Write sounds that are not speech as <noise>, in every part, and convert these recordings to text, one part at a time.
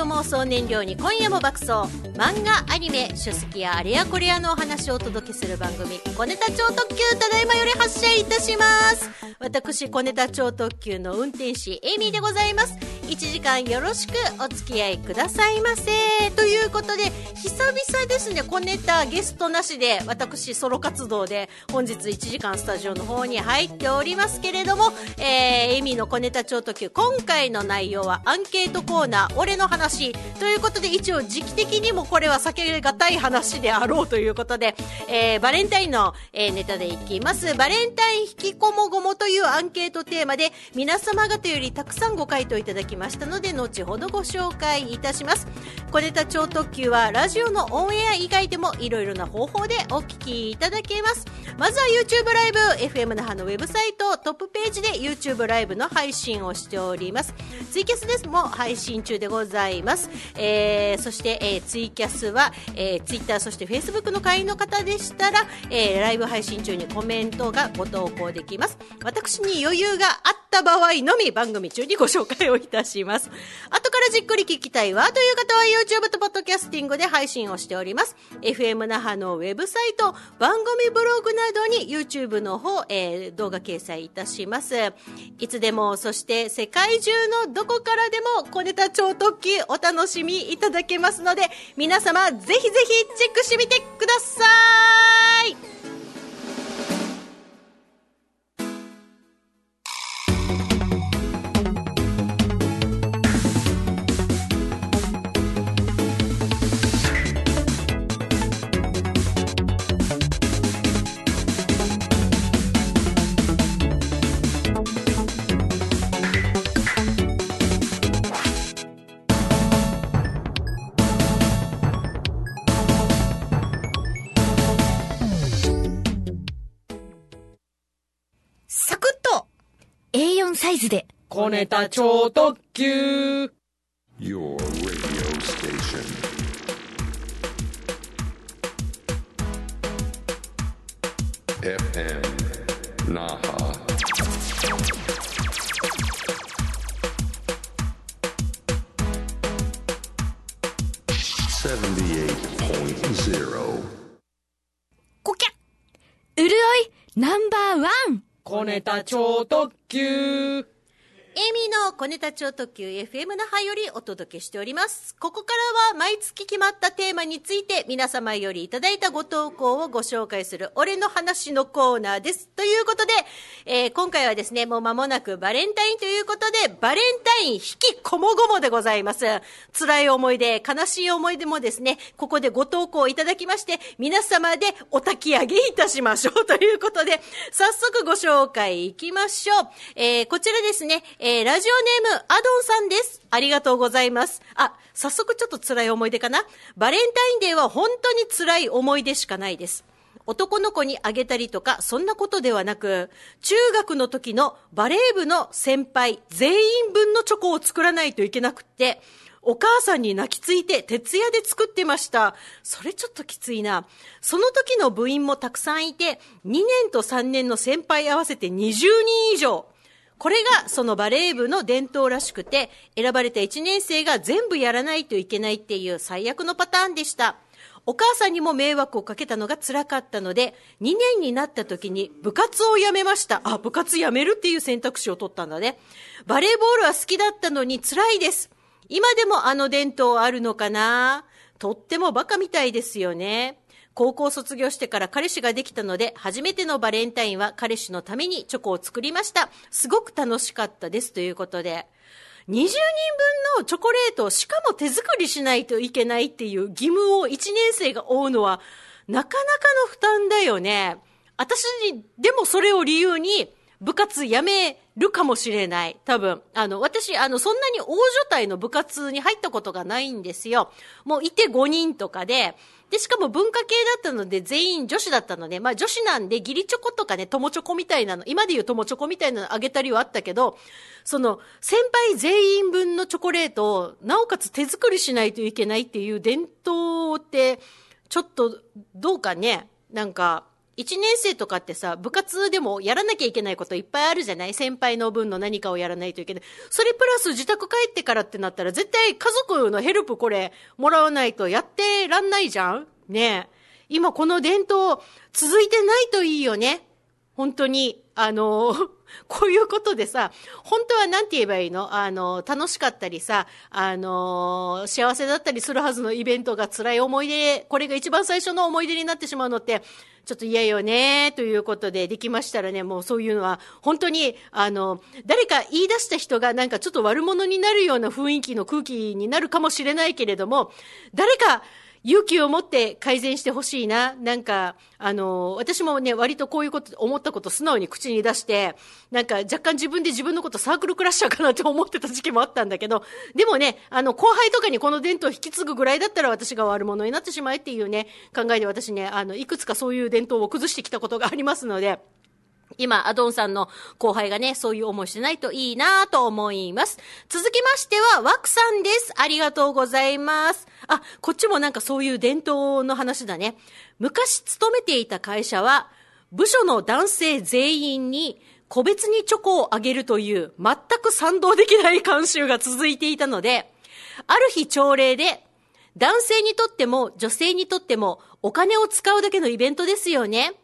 と妄想燃料に今夜も爆走漫画アニメ書籍やあれやこれやのお話をお届けする番組「小ネタ超特急」ただいまより発車いたします。私小ネタ超特急の運転士エイミーでございます。1時間よろしくお付き合いくださいませ。ということで久々ですね小ネタゲストなしで私ソロ活動で本日1時間スタジオの方に入っておりますけれども、えー、エミの小ネタ超特急今回の内容はアンケートコーナー俺の話ということで一応時期的にもこれは避けがたい話であろうということで、えー、バレンタインの、えー、ネタでいきます。バレンタイン引きこもごもというアンケートテーマで皆様方よりたくさんご回答いただきましたので後ほどご紹介いたします。小ネタ超特急はラジオのオンエア以外でもいろいろな方法でお聞きいただけますまずは YouTube ライブ FM 那覇のウェブサイトトップページで YouTube ライブの配信をしておりますツイキャスですも配信中でございます。えー、そして、えー、ツイキャスは、えー、ツイッターそしてフェイスブックの会員の方でしたら、えー、ライブ配信中にコメントがご投稿できます。私に余裕があった場合のみ番組中にご紹介をいたします。後からじっくり聞きたいわという方は YouTube とポッドキャスティングで配信をしております。FM 那覇のウェブサイト、番組ブログなどに YouTube の方、えー、動画掲載いたします。いつでも、そして世界中のどこからでも小ネタ超特急お楽しみいただけますので、皆様ぜひぜひチェックしてみてください小ネタ超特急。Your るおいナンバーワン。小ネタ超特急。エミの小ネタ超特急 FM 那覇よりお届けしております。ここからは毎月決まったテーマについて皆様よりいただいたご投稿をご紹介する俺の話のコーナーです。ということで、えー、今回はですね、もう間もなくバレンタインということで、バレンタイン引きこもごもでございます。辛い思い出、悲しい思い出もですね、ここでご投稿いただきまして、皆様でお焚き上げいたしましょうということで、早速ご紹介いきましょう。えー、こちらですね、えー、ラジオネーム、アドンさんです。ありがとうございます。あ、早速ちょっと辛い思い出かな。バレンタインデーは本当に辛い思い出しかないです。男の子にあげたりとか、そんなことではなく、中学の時のバレー部の先輩全員分のチョコを作らないといけなくって、お母さんに泣きついて徹夜で作ってました。それちょっときついな。その時の部員もたくさんいて、2年と3年の先輩合わせて20人以上。これがそのバレー部の伝統らしくて、選ばれた1年生が全部やらないといけないっていう最悪のパターンでした。お母さんにも迷惑をかけたのが辛かったので、2年になった時に部活を辞めました。あ、部活辞めるっていう選択肢を取ったんだね。バレーボールは好きだったのに辛いです。今でもあの伝統あるのかな？とってもバカみたいですよね。高校卒業してから彼氏ができたので、初めてのバレンタインは彼氏のためにチョコを作りました。すごく楽しかったです。ということで。20人分のチョコレートをしかも手作りしないといけないっていう義務を1年生が負うのは、なかなかの負担だよね。私に、でもそれを理由に、部活辞めるかもしれない。多分。あの、私、あの、そんなに大所帯の部活に入ったことがないんですよ。もういて5人とかで、で、しかも文化系だったので全員女子だったので、まあ女子なんで義理チョコとかね、友チョコみたいなの、今で言う友チョコみたいなのあげたりはあったけど、その、先輩全員分のチョコレートを、なおかつ手作りしないといけないっていう伝統って、ちょっと、どうかね、なんか、一年生とかってさ、部活でもやらなきゃいけないこといっぱいあるじゃない？先輩の分の何かをやらないといけない。それプラス自宅帰ってからってなったら、絶対家族のヘルプこれもらわないとやってらんないじゃん？ねえ。今この伝統続いてないといいよね？本当に、あの、<laughs> こういうことでさ、本当は何て言えばいいの？あの、楽しかったりさ、あの、幸せだったりするはずのイベントが辛い思い出、これが一番最初の思い出になってしまうのって、ちょっと嫌よね、ということで、できましたらね、もうそういうのは、本当に、あの、誰か言い出した人がなんかちょっと悪者になるような雰囲気の空気になるかもしれないけれども、誰か、勇気を持って改善してほしいな。なんか、あの、私もね、割とこういうこと、思ったこと素直に口に出して、なんか若干自分で自分のことサークルクラッシャーかなって思ってた時期もあったんだけど、でもね、あの、後輩とかにこの伝統を引き継ぐぐらいだったら私が悪者になってしまえっていうね、考えで私ね、あの、いくつかそういう伝統を崩してきたことがありますので、今、アドンさんの後輩がね、そういう思いしてないといいなと思います。続きましては、ワクさんです。ありがとうございます。あ、こっちもなんかそういう伝統の話だね。昔勤めていた会社は、部署の男性全員に個別にチョコをあげるという全く賛同できない慣習が続いていたので、ある日朝礼で、男性にとっても女性にとってもお金を使うだけのイベントですよね。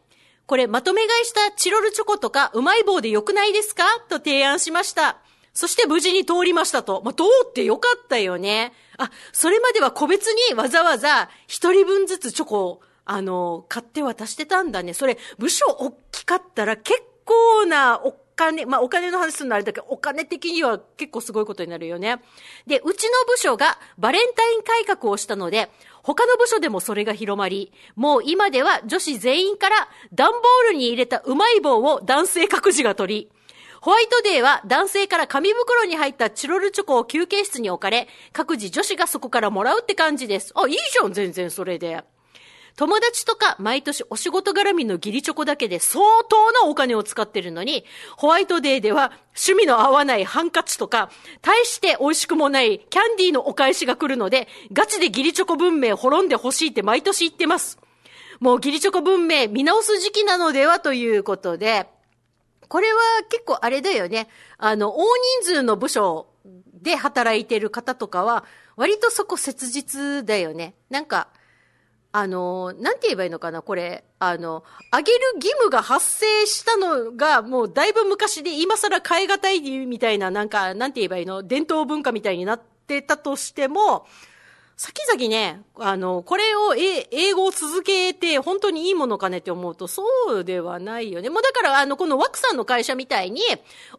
これまとめ買いしたチロルチョコとかうまい棒でよくないですか？と提案しました。そして無事に通りましたと。まあ、通ってよかったよね。あ、それまでは個別にわざわざ一人分ずつチョコを、あの、買って渡してたんだね。それ、部署大きかったら結構なお金、まあ、お金の話するのあれだけど、お金的には結構すごいことになるよね。で、うちの部署がバレンタイン改革をしたので、他の部署でもそれが広まり、もう今では女子全員から段ボールに入れたうまい棒を男性各自が取り、ホワイトデーは男性から紙袋に入ったチロルチョコを休憩室に置かれ、各自女子がそこからもらうって感じです。あ、いいじゃん、全然それで。友達とか毎年お仕事絡みの義理チョコだけで相当なお金を使ってるのに、ホワイトデーでは趣味の合わないハンカチとか、大して美味しくもないキャンディーのお返しが来るので、ガチで義理チョコ文明滅んでほしいって毎年言ってます。もう義理チョコ文明見直す時期なのではということで、これは結構あれだよね。あの、大人数の部署で働いてる方とかは、割とそこ切実だよね。なんか、あの、なんて言えばいいのかな、これ。あの、あげる義務が発生したのが、もうだいぶ昔で、今更変え難いみたいな、なんか、なんて言えばいいの、伝統文化みたいになってたとしても、先々ね、あの、これをえ英語を続けて本当にいいものかねって思うと、そうではないよね。もうだから、あの、このワクさんの会社みたいに、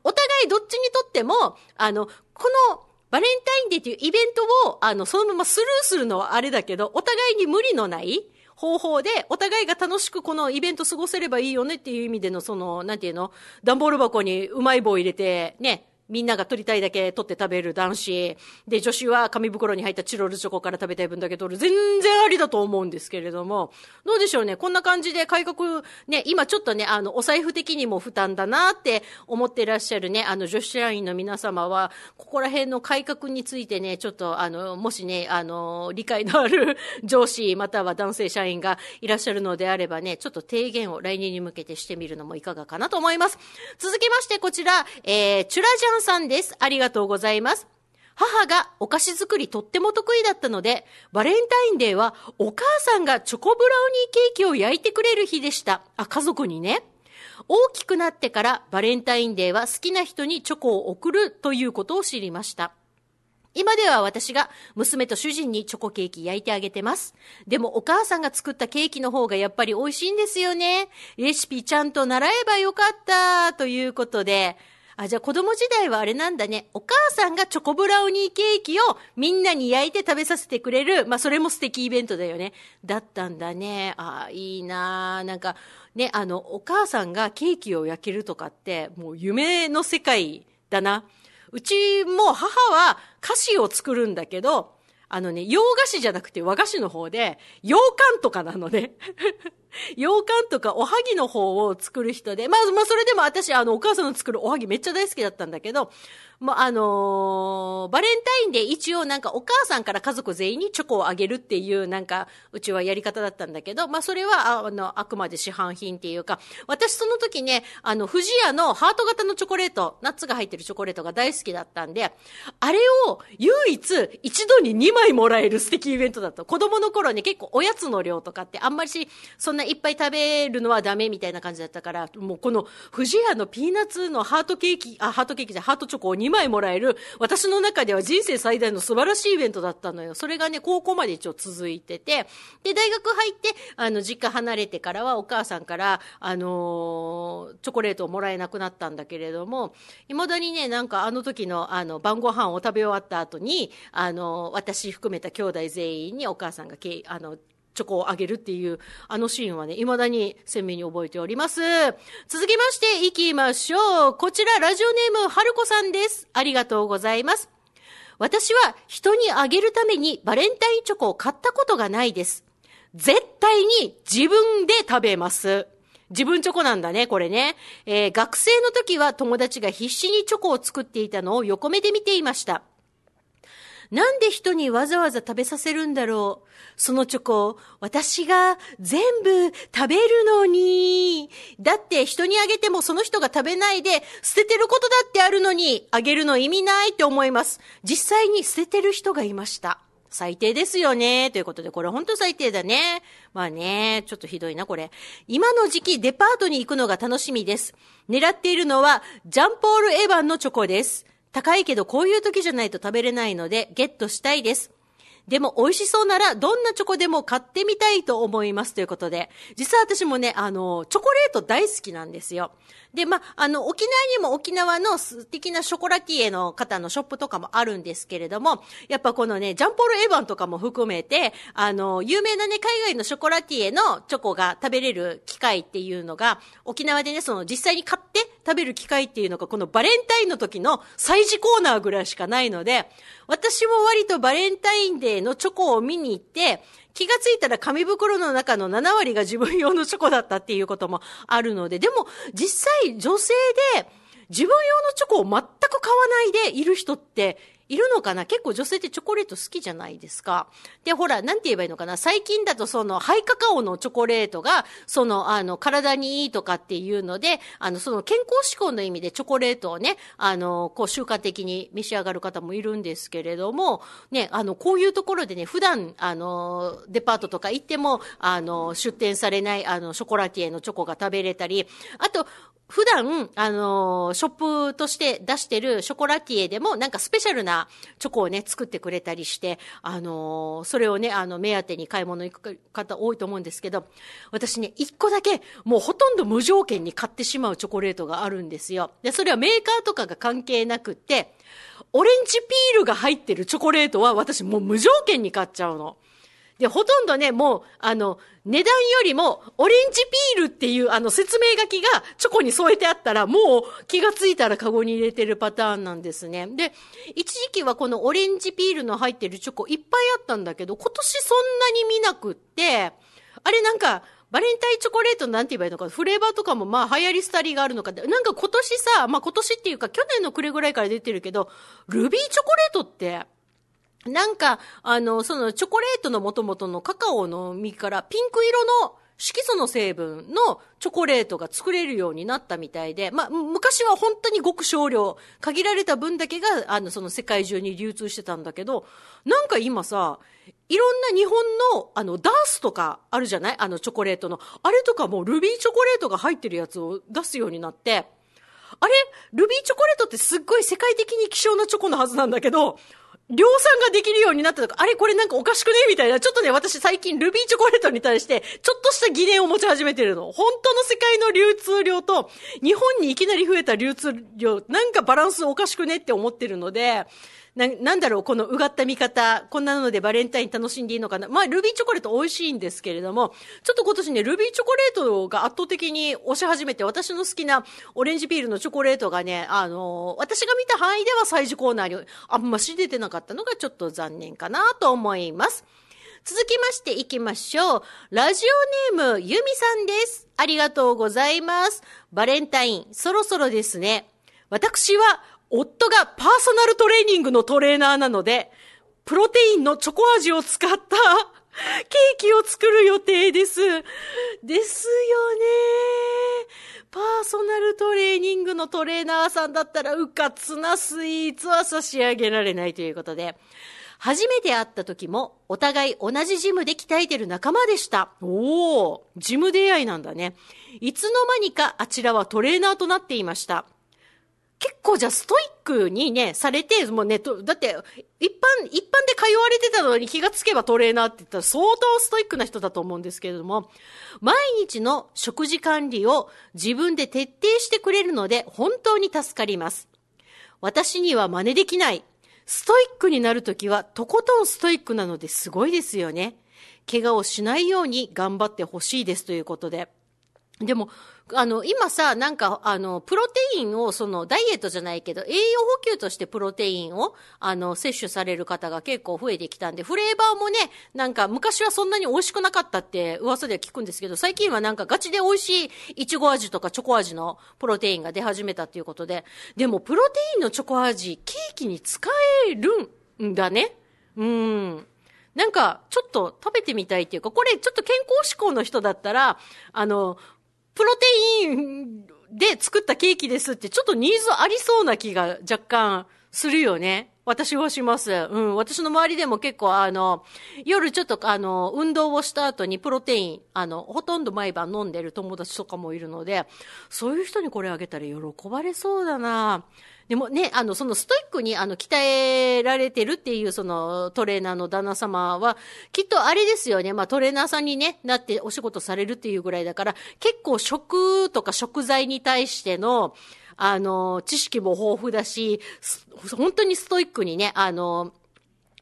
お互いどっちにとっても、あの、この、バレンタインデーっていうイベントを、あの、そのままスルーするのはあれだけど、お互いに無理のない方法で、お互いが楽しくこのイベント過ごせればいいよねっていう意味での、その、なんていうの段ボール箱にうまい棒入れて、ね、みんなが取りたいだけ取って食べる男子。で、女子は紙袋に入ったチロルチョコから食べたい分だけ取る。全然ありだと思うんですけれども。どうでしょうね？こんな感じで改革、ね、今ちょっとね、あの、お財布的にも負担だなって思ってらっしゃるね、あの、女子社員の皆様は、ここら辺の改革についてね、ちょっと、あの、もしね、あの、理解のある <laughs> 上司、または男性社員がいらっしゃるのであればね、ちょっと提言を来年に向けてしてみるのもいかがかなと思います。続きまして、こちら、えー、チュラジャンさんです。ありがとうございます。母がお菓子作りとっても得意だったので、バレンタインデーはお母さんがチョコブラウニーケーキを焼いてくれる日でした。あ、家族にね。大きくなってからバレンタインデーは好きな人にチョコを送るということを知りました。今では私が娘と主人にチョコケーキ焼いてあげてます。でもお母さんが作ったケーキの方がやっぱり美味しいんですよね。レシピちゃんと習えばよかったということで、あ、じゃあ子供時代はあれなんだね。お母さんがチョコブラウニーケーキをみんなに焼いて食べさせてくれる。まあそれも素敵イベントだよね。だったんだね。あ、いいななんか、ね、あの、お母さんがケーキを焼けるとかって、もう夢の世界だな。うちも母は菓子を作るんだけど、あのね、洋菓子じゃなくて和菓子の方で、洋館とかなのね。洋館とかおはぎの方を作る人で、まあまあそれでも私あのお母さんの作るおはぎめっちゃ大好きだったんだけど、まあ、あのーバレンタインで一応なんかお母さんから家族全員にチョコをあげるっていうなんかうちはやり方だったんだけど、まあそれはあのあくまで市販品っていうか、私その時ね、あの富士屋のハート型のチョコレート、ナッツが入ってるチョコレートが大好きだったんで、あれを唯一一度に2枚もらえる素敵イベントだった。子供の頃ね結構おやつの量とかってあんまりしそんないっぱい食べるのはダメみたいな感じだったから、もうこの富士屋のピーナッツのハートケーキ、あ、ハートケーキじゃハートチョコを2 2枚もらえる、私の中では人生最大の素晴らしいイベントだったのよ。それがね、高校まで一応続いてて、で、大学入って、あの、実家離れてからはお母さんから、あのーチョコレートをもらえなくなったんだけれども、未だにね、なんかあの時の、あの、晩ご飯を食べ終わった後に、あの私含めた兄弟全員にお母さんがけ、あの、チョコをあげるっていう、あのシーンはね、未だに鮮明に覚えております。続きまして、行きましょう。こちら、ラジオネーム、はるこさんです。ありがとうございます。私は人にあげるためにバレンタインチョコを買ったことがないです。絶対に自分で食べます。自分チョコなんだね、これね。えー学生の時は友達が必死にチョコを作っていたのを横目で見ていました。なんで人にわざわざ食べさせるんだろう。そのチョコ、私が全部食べるのに。だって人にあげてもその人が食べないで捨ててることだってあるのに、あげるの意味ないって思います。実際に捨ててる人がいました。最低ですよね。ということで、これ本当最低だね。まあね、ちょっとひどいな、これ。今の時期、デパートに行くのが楽しみです。狙っているのは、ジャンポール・エヴァンのチョコです。高いけどこういう時じゃないと食べれないのでゲットしたいです。でも美味しそうならどんなチョコでも買ってみたいと思いますということで、実は私もね、あの、チョコレート大好きなんですよ。で、まあ、の、沖縄にも沖縄の素敵なショコラティエの方のショップとかもあるんですけれども、やっぱこのね、ジャンポール・エヴァンとかも含めて、あの、有名なね、海外のショコラティエのチョコが食べれる機会っていうのが、沖縄でね、その実際に買って食べる機会っていうのが、このバレンタインの時の催事コーナーぐらいしかないので、私も割とバレンタインデーのチョコを見に行って、気がついたら紙袋の中の7割が自分用のチョコだったっていうこともあるので、でも実際女性で自分用のチョコを全く買わないでいる人っているのかな？結構女性ってチョコレート好きじゃないですか。で、ほら、なんて言えばいいのかな？最近だとその、ハイカカオのチョコレートが、その、あの、体にいいとかっていうので、あの、その健康志向の意味でチョコレートをね、あの、こう習慣的に召し上がる方もいるんですけれども、ね、あの、こういうところでね、普段、あの、デパートとか行っても、あの、出店されない、あの、ショコラティエのチョコが食べれたり、あと、普段、あのーショップとして出してるショコラティエでも、なんかスペシャルなチョコをね、作ってくれたりして、あのーそれをね、あの、目当てに買い物行く方多いと思うんですけど、私ね、一個だけ、もうほとんど無条件に買ってしまうチョコレートがあるんですよ。で、それはメーカーとかが関係なくって、オレンジピールが入ってるチョコレートは私もう無条件に買っちゃうの。で、ほとんどね、もう、あの、値段よりも、オレンジピールっていう、あの、説明書きがチョコに添えてあったら、もう気がついたらカゴに入れてるパターンなんですね。で、一時期はこのオレンジピールの入ってるチョコいっぱいあったんだけど、今年そんなに見なくって、あれなんか、バレンタインチョコレートなんて言えばいいのか、フレーバーとかもまあ流行り廃りがあるのかって、なんか今年さ、まあ今年っていうか去年の暮れぐらいから出てるけど、ルビーチョコレートって、なんか、あの、そのチョコレートの元々のカカオの実からピンク色の色素の成分のチョコレートが作れるようになったみたいで、まあ、昔は本当にごく少量、限られた分だけが、あの、その世界中に流通してたんだけど、なんか今さ、いろんな日本の、あの、ダースとかあるじゃない？あの、チョコレートの。あれとかもルビーチョコレートが入ってるやつを出すようになって、あれ？ルビーチョコレートってすっごい世界的に希少なチョコのはずなんだけど、量産ができるようになったとか、あれこれなんかおかしくねみたいな。ちょっとね、私最近ルビーチョコレートに対して、ちょっとした疑念を持ち始めてるの。本当の世界の流通量と、日本にいきなり増えた流通量、なんかバランスおかしくねって思ってるので、な、なんだろう、このうがった見方、こんなのでバレンタイン楽しんでいいのかな。まあ、ルビーチョコレート美味しいんですけれども、ちょっと今年ね、ルビーチョコレートが圧倒的に押し始めて、私の好きなオレンジピールのチョコレートがね、あの私が見た範囲では催事コーナーにあんまし出てなかったのがちょっと残念かなと思います。続きましていきましょう。ラジオネーム、ゆみさんです。ありがとうございます。バレンタイン、そろそろですね。私は、夫がパーソナルトレーニングのトレーナーなので、プロテインのチョコ味を使ったケーキを作る予定です。ですよね。パーソナルトレーニングのトレーナーさんだったら、うかつなスイーツは差し上げられないということで、初めて会った時も、お互い同じジムで鍛えてる仲間でした。おー、ジム出会いなんだね。いつの間にかあちらはトレーナーとなっていました。結構じゃあストイックにね、されて、もうね、とだって、一般、一般で通われてたのに気がつけばトレーナーって言ったら相当ストイックな人だと思うんですけれども、毎日の食事管理を自分で徹底してくれるので本当に助かります。私には真似できない。ストイックになるときはとことんストイックなのですごいですよね。怪我をしないように頑張ってほしいですということで。でも、あの、今さ、なんか、あの、プロテインを、その、ダイエットじゃないけど、栄養補給としてプロテインを、あの、摂取される方が結構増えてきたんで、フレーバーもね、なんか、昔はそんなに美味しくなかったって噂では聞くんですけど、最近はなんかガチで美味しいイチゴ味とかチョコ味のプロテインが出始めたっていうことで、でも、プロテインのチョコ味、ケーキに使えるんだね。うん。なんか、ちょっと食べてみたいっていうか、これちょっと健康志向の人だったら、あの、プロテインで作ったケーキですって、ちょっとニーズありそうな気が若干するよね。私はします。うん。私の周りでも結構あの、夜ちょっとあの、運動をした後にプロテイン、あの、ほとんど毎晩飲んでる友達とかもいるので、そういう人にこれあげたら喜ばれそうだなでもね、あの、そのストイックに、あの、鍛えられてるっていう、その、トレーナーの旦那様は、きっとあれですよね、まあ、トレーナーさんにね、なってお仕事されるっていうぐらいだから、結構食とか食材に対しての、あの、知識も豊富だし、本当にストイックにね、あの、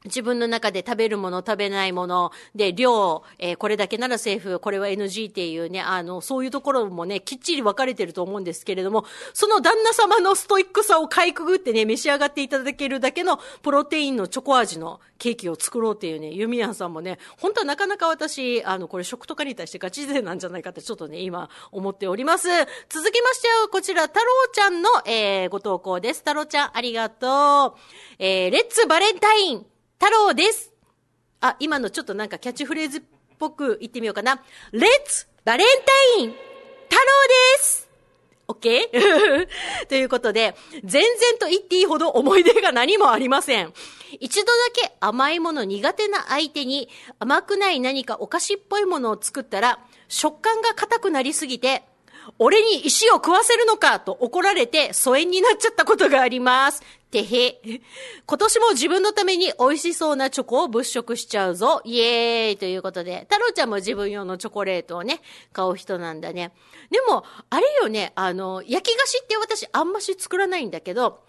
自分の中で食べるもの、食べないもの、で、量、えーこれだけならセーフ、これは NG っていうね、あの、そういうところもね、きっちり分かれてると思うんですけれども、その旦那様のストイックさをかいくぐってね、召し上がっていただけるだけのプロテインのチョコ味のケーキを作ろうっていうね、ユミヤンさんもね、本当はなかなか私、あの、これ食とかに対してガチ勢なんじゃないかってちょっとね、今思っております。続きましては、こちら、太郎ちゃんの、えー、ご投稿です。太郎ちゃん、ありがとう。えー、レッツバレンタイン太郎です。あ、今のちょっとなんかキャッチフレーズっぽく言ってみようかな。レッツバレンタイン太郎ですオッケーということで、全然と言っていいほど思い出が何もありません。一度だけ甘いもの苦手な相手に甘くない何かお菓子っぽいものを作ったら、食感が硬くなりすぎて、俺に石を食わせるのかと怒られて疎遠になっちゃったことがあります。てへ。今年も自分のために美味しそうなチョコを物色しちゃうぞ。イエーイということで、太郎ちゃんも自分用のチョコレートをね、買う人なんだね。でも、あれよね、あの、焼き菓子って私あんまし作らないんだけど、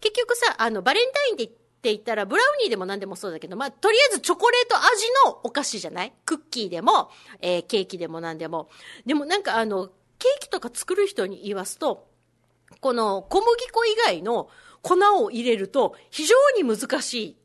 結局さ、あの、バレンタインってって言ったら、ブラウニーでも何でもそうだけど、まあ、とりあえずチョコレート味のお菓子じゃない？クッキーでも、えーケーキでも何でも。でもなんかあの、ケーキとか作る人に言わすと、この小麦粉以外の粉を入れると非常に難しい。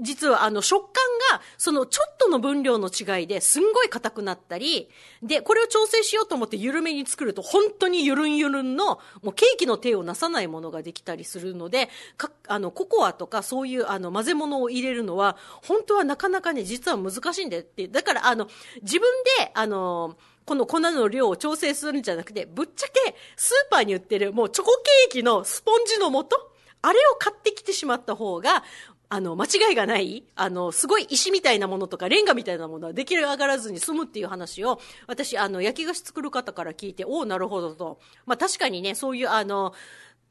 実はあの食感がそのちょっとの分量の違いですんごい硬くなったり、で、これを調整しようと思って緩めに作ると本当にゆるんゆるんのもうケーキの手をなさないものができたりするので、かあのココアとかそういうあの混ぜ物を入れるのは本当はなかなかね実は難しいんだよって。だからあの自分であのこの粉の量を調整するんじゃなくて、ぶっちゃけスーパーに売ってるもうチョコケーキのスポンジの素あれを買ってきてしまった方が、あの、間違いがない、あの、すごい石みたいなものとか、レンガみたいなものはできる上がらずに済むっていう話を、私、あの、焼き菓子作る方から聞いて、おお、なるほどと。まあ確かにね、そういう、あの、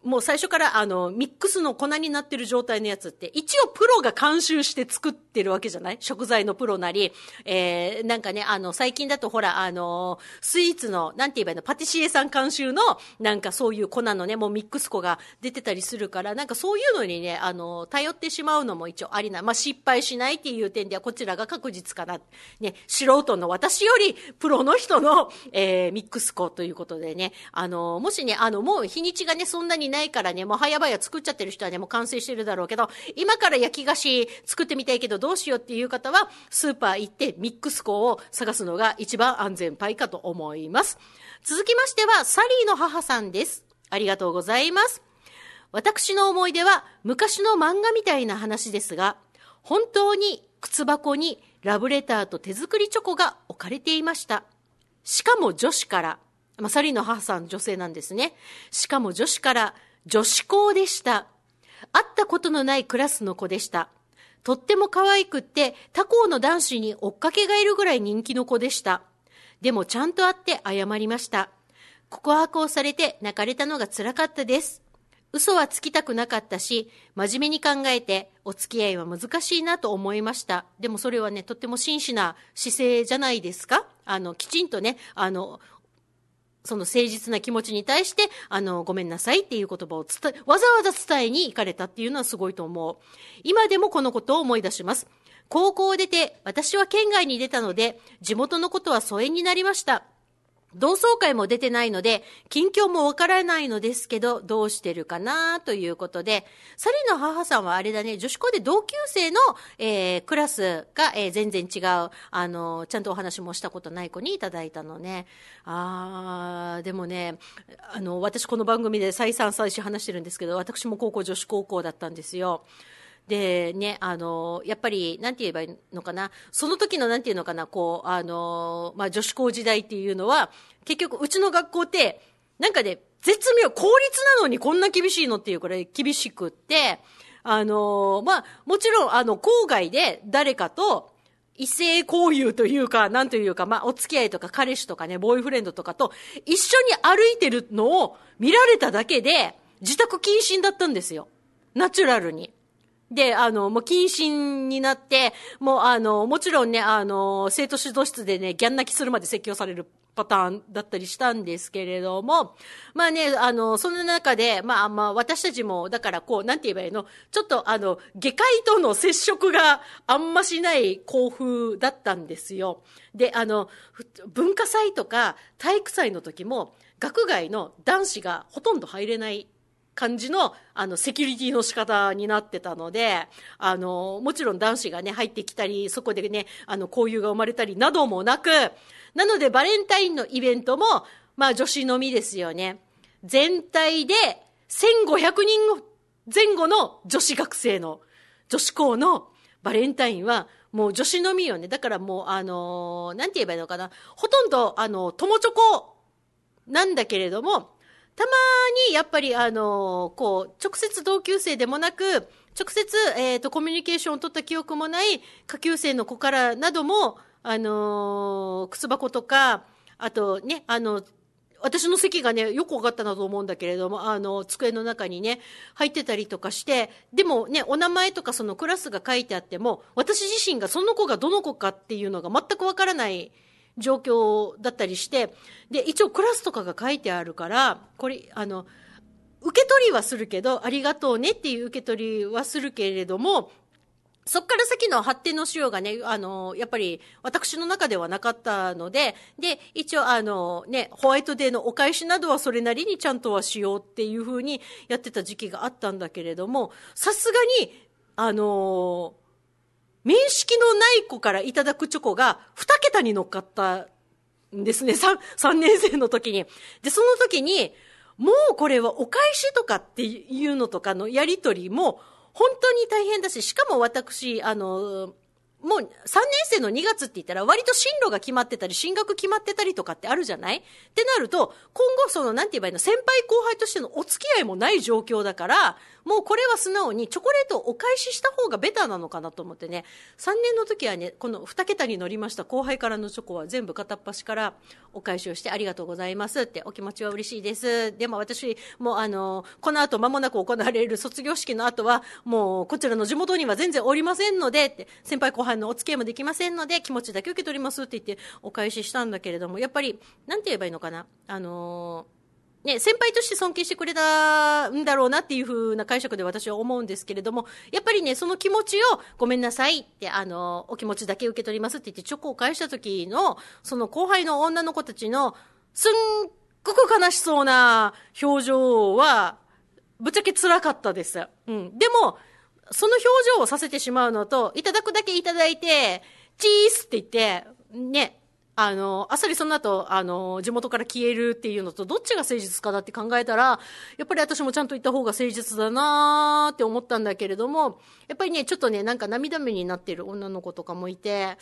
もう最初からあの、ミックスの粉になってる状態のやつって、一応プロが監修して作ってるわけじゃない？食材のプロなり、えー、なんかね、あの、最近だとほら、あの、スイーツの、なんて言えばいいの、パティシエさん監修の、なんかそういう粉のね、もうミックス粉が出てたりするから、なんかそういうのにね、あの、頼ってしまうのも一応ありな。まあ、失敗しないっていう点では、こちらが確実かな。ね、素人の私より、プロの人の、えー、ミックス粉ということでね、あの、もしね、あの、もう日にちがね、そんなにないからね、もう早々作っちゃってる人はね、もう完成してるだろうけど、今から焼き菓子作ってみたいけどどうしようっていう方は、スーパー行ってミックス粉を探すのが一番安全パイかと思います。続きましては、サリーの母さんです。ありがとうございます。私の思い出は昔の漫画みたいな話ですが、本当に靴箱にラブレターと手作りチョコが置かれていました。しかも女子から、まあ、サリーの母さん女性なんですね。しかも女子から女子校でした。会ったことのないクラスの子でした。とっても可愛くって他校の男子に追っかけがいるぐらい人気の子でした。でもちゃんと会って謝りました。告白をされて泣かれたのが辛かったです。嘘はつきたくなかったし、真面目に考えて、お付き合いは難しいなと思いました。でもそれはね、とっても真摯な姿勢じゃないですかあの、きちんとね、あの、その誠実な気持ちに対して、あの、ごめんなさいっていう言葉を伝え、わざわざ伝えに行かれたっていうのはすごいと思う。今でもこのことを思い出します。高校を出て、私は県外に出たので、地元のことは疎遠になりました。同窓会も出てないので、近況もわからないのですけど、どうしてるかなということで、サリの母さんはあれだね、女子校で同級生の、えー、クラスが、えー、全然違う、あの、ちゃんとお話もしたことない子にいただいたのね。あー、でもね、あの、私この番組で再三再四話してるんですけど、私も高校女子高校だったんですよ。でね、あの、やっぱり、なんて言えばいいのかな、その時のなんていうのかな、こう、あの、まあ、女子校時代っていうのは、結局、うちの学校って、なんかね、絶妙、公立なのにこんな厳しいのっていうくらい厳しくって、あの、まあ、もちろん、あの、郊外で誰かと、異性交友というか、なんというか、まあ、お付き合いとか彼氏とかね、ボーイフレンドとかと一緒に歩いてるのを見られただけで、自宅謹慎だったんですよ。ナチュラルに。で、あの、もう謹慎になって、もうあの、もちろんね、あの、生徒指導室でね、ギャン泣きするまで説教されるパターンだったりしたんですけれども、まあね、あの、その中で、まあまあ、私たちも、だからこう、なんて言えばいいの？ちょっとあの、下界との接触があんましない校風だったんですよ。で、あの、文化祭とか体育祭の時も、学外の男子がほとんど入れない感じの、あの、セキュリティの仕方になってたので、あの、もちろん男子がね、入ってきたり、そこでね、あの、交友が生まれたりなどもなく、なので、バレンタインのイベントも、まあ、女子のみですよね。全体で、1500人前後の女子学生の、女子校のバレンタインは、もう女子のみよね。だからもう、あのなんて言えばいいのかな。ほとんど、あの、友チョコなんだけれども、たまにやっぱりあのこう直接同級生でもなく直接、えーと、コミュニケーションを取った記憶もない下級生の子からなども、あの、靴箱とかあとねあの私の席がねよく分かったなと思うんだけれどもあの机の中にね入ってたりとかしてでもねお名前とかそのクラスが書いてあっても私自身がその子がどの子かっていうのが全く分からない状況だったりして、で、一応クラスとかが書いてあるから、これ、あの、受け取りはするけど、ありがとうねっていう受け取りはするけれども、そっから先の発展のしようがね、あの、やっぱり私の中ではなかったので、で、一応あのね、ホワイトデーのお返しなどはそれなりにちゃんとはしようっていうふうにやってた時期があったんだけれども、さすがに、あの面識のない子からいただくチョコが2桁に乗っかったんですね。3, 3年生の時に。で、その時に、もうこれはお返しとかっていうのとかのやりとりも本当に大変だし、しかも私、あの、もう3年生の2月って言ったら割と進路が決まってたり、進学決まってたりとかってあるじゃないってなると、今後その、なんて言えばいいの、先輩後輩としてのお付き合いもない状況だから、もうこれは素直にチョコレートをお返しした方がベターなのかなと思ってね、3年の時はね、この2桁に乗りました後輩からのチョコは全部片っ端からお返しをしてありがとうございますって、お気持ちは嬉しいです。でも私、もうあの、この後間もなく行われる卒業式の後は、もうこちらの地元には全然おりませんので、って、先輩後輩あのお付き合いもできませんので、気持ちだけ受け取りますって言ってお返ししたんだけれども、やっぱり、なんて言えばいいのかな？あのーね、先輩として尊敬してくれたんだろうなっていう風な解釈で私は思うんですけれども、やっぱりね、その気持ちをごめんなさいって、あの、お気持ちだけ受け取りますって言ってチョコを返した時の、その後輩の女の子たちの、すんごく悲しそうな表情は、ぶっちゃけ辛かったです。うん。でも、その表情をさせてしまうのと、いただくだけいただいて、チースって言って、ね、あの、あっさりその後、あの、地元から消えるっていうのと、どっちが誠実かだって考えたら、やっぱり私もちゃんと言った方が誠実だなーって思ったんだけれども、やっぱりね、ちょっとね、なんか涙目になってる女の子とかもいて、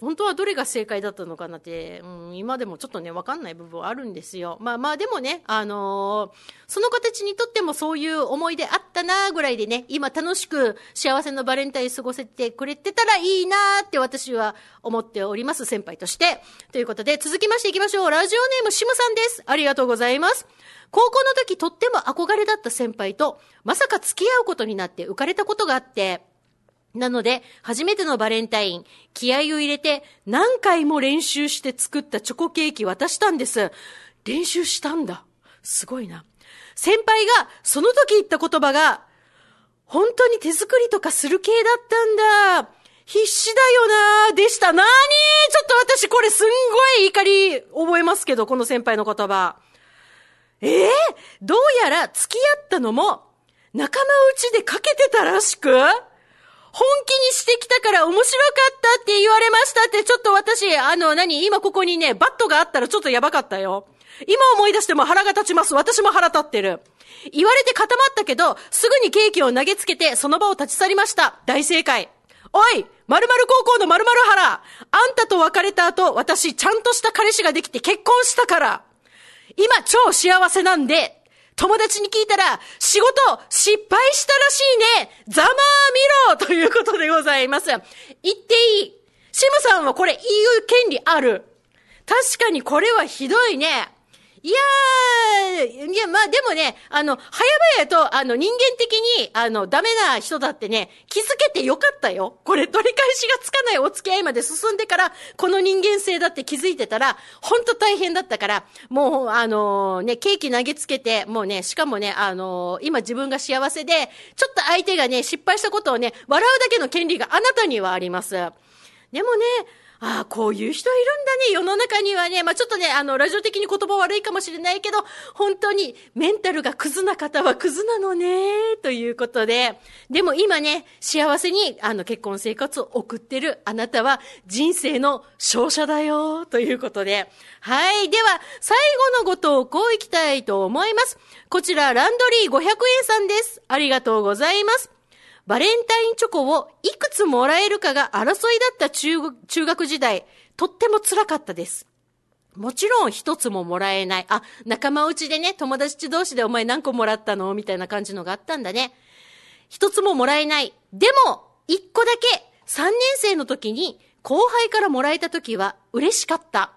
本当はどれが正解だったのかなって、うん、今でもちょっとね、わかんない部分はあるんですよ。まあまあ、でもね、あのーその子たちにとってもそういう思い出あったなぐらいでね、今楽しく幸せのバレンタイン過ごせてくれてたらいいなって私は思っております、先輩として。ということで、続きましていきましょう。ラジオネームシムさんです。ありがとうございます。高校の時とっても憧れだった先輩と、まさか付き合うことになって浮かれたことがあって、なので、初めてのバレンタイン、気合を入れて何回も練習して作ったチョコケーキ渡したんです。練習したんだ。すごいな。先輩がその時言った言葉が、本当に手作りとかする系だったんだ。必死だよなでした。なーにちょっと私これすんごい怒り覚えますけど、この先輩の言葉。ええどうやら付き合ったのも仲間内でかけてたらしく本気にしてきたから面白かったって言われましたって、ちょっと私、あの、何今ここにね、バットがあったらちょっとやばかったよ。今思い出しても腹が立ちます。私も腹立ってる。言われて固まったけど、すぐにケーキを投げつけて、その場を立ち去りました。大正解。おい〇〇高校の〇〇原あんたと別れた後、私、ちゃんとした彼氏ができて結婚したから今超幸せなんで、友達に聞いたら、仕事失敗したらしいねざまあみろということでございます。言っていい。シムさんはこれ言う権利ある。確かにこれはひどいね。いやー、いや、まあでもね、あの、早々と、あの、人間的に、あの、ダメな人だってね、気づけてよかったよ。これ、取り返しがつかないお付き合いまで進んでから、この人間性だって気づいてたら、ほんと大変だったから、もう、あのね、ケーキ投げつけて、もうね、しかもね、あの今自分が幸せで、ちょっと相手がね、失敗したことをね、笑うだけの権利があなたにはあります。でもね、ああ、こういう人いるんだね、世の中にはね。まあちょっとね、あの、ラジオ的に言葉悪いかもしれないけど、本当にメンタルがクズな方はクズなのね、ということで。でも今ね、幸せに、あの、結婚生活を送ってるあなたは、人生の勝者だよ、ということで。はい。では、最後のご投稿いきたいと思います。こちら、ランドリー500円さんです。ありがとうございます。バレンタインチョコをいくつもらえるかが争いだった中学中学時代、とっても辛かったです。もちろん一つももらえない。あ、仲間内でね、友達同士でお前何個もらったのみたいな感じのがあったんだね。一つももらえない。でも、一個だけ、三年生の時に後輩からもらえた時は嬉しかった。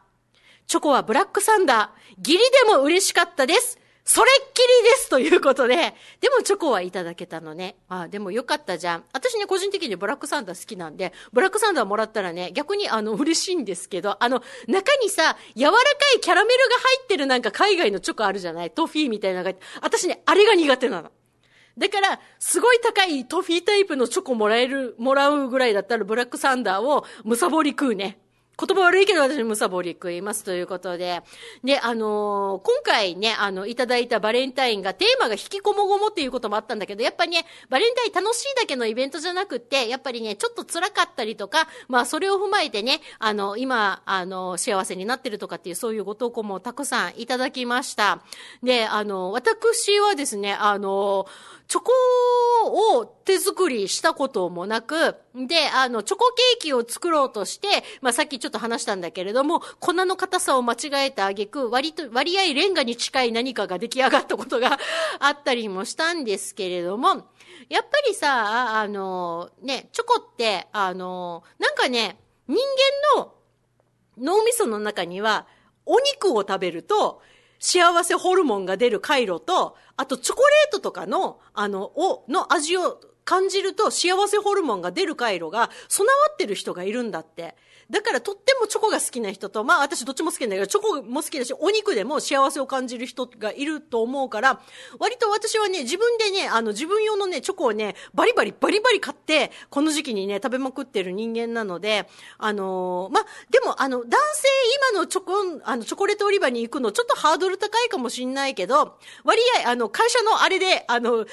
チョコはブラックサンダー。ギリでも嬉しかったです。それっきりですということで、でもチョコはいただけたのね。ああ、でもよかったじゃん。私ね、個人的にブラックサンダー好きなんで、ブラックサンダーもらったらね、逆にあの、嬉しいんですけど、あの、中にさ、柔らかいキャラメルが入ってるなんか海外のチョコあるじゃない？トフィーみたいなのが。私ね、あれが苦手なの。だから、すごい高いトフィータイプのチョコもらえる、もらうぐらいだったらブラックサンダーをむさぼり食うね。言葉悪いけど私むさぼり食いますということで。で、あのー今回ね、あの、いただいたバレンタインがテーマが引きこもごもっていうこともあったんだけど、やっぱりね、バレンタイン楽しいだけのイベントじゃなくて、やっぱりね、ちょっと辛かったりとか、まあそれを踏まえてね、あの、今、あの、幸せになってるとかっていうそういうご投稿もたくさんいただきました。で、あの、私はですね、あの、チョコを手作りしたこともなく、で、あの、チョコケーキを作ろうとして、まあ、さっきちょっと話したんだけれども、粉の硬さを間違えた挙句、割と、割合レンガに近い何かが出来上がったことが <laughs> あったりもしたんですけれども、やっぱりさ、あの、ね、チョコって、あの、なんかね、人間の脳みその中には、お肉を食べると、幸せホルモンが出る回路と、あとチョコレートとかの、あの、を、の味を感じると幸せホルモンが出る回路が備わってる人がいるんだって。だからとってもチョコが好きな人と、まあ私どっちも好きなんだけど、チョコも好きだし、お肉でも幸せを感じる人がいると思うから、割と私はね、自分でね、あの自分用のね、チョコをね、バリバリバリバリ買って、この時期にね、食べまくってる人間なので、あのーまあ、でもあの、男性今のチョコ、あの、チョコレート売り場に行くのちょっとハードル高いかもしんないけど、割合、あの、会社のあれで、あの、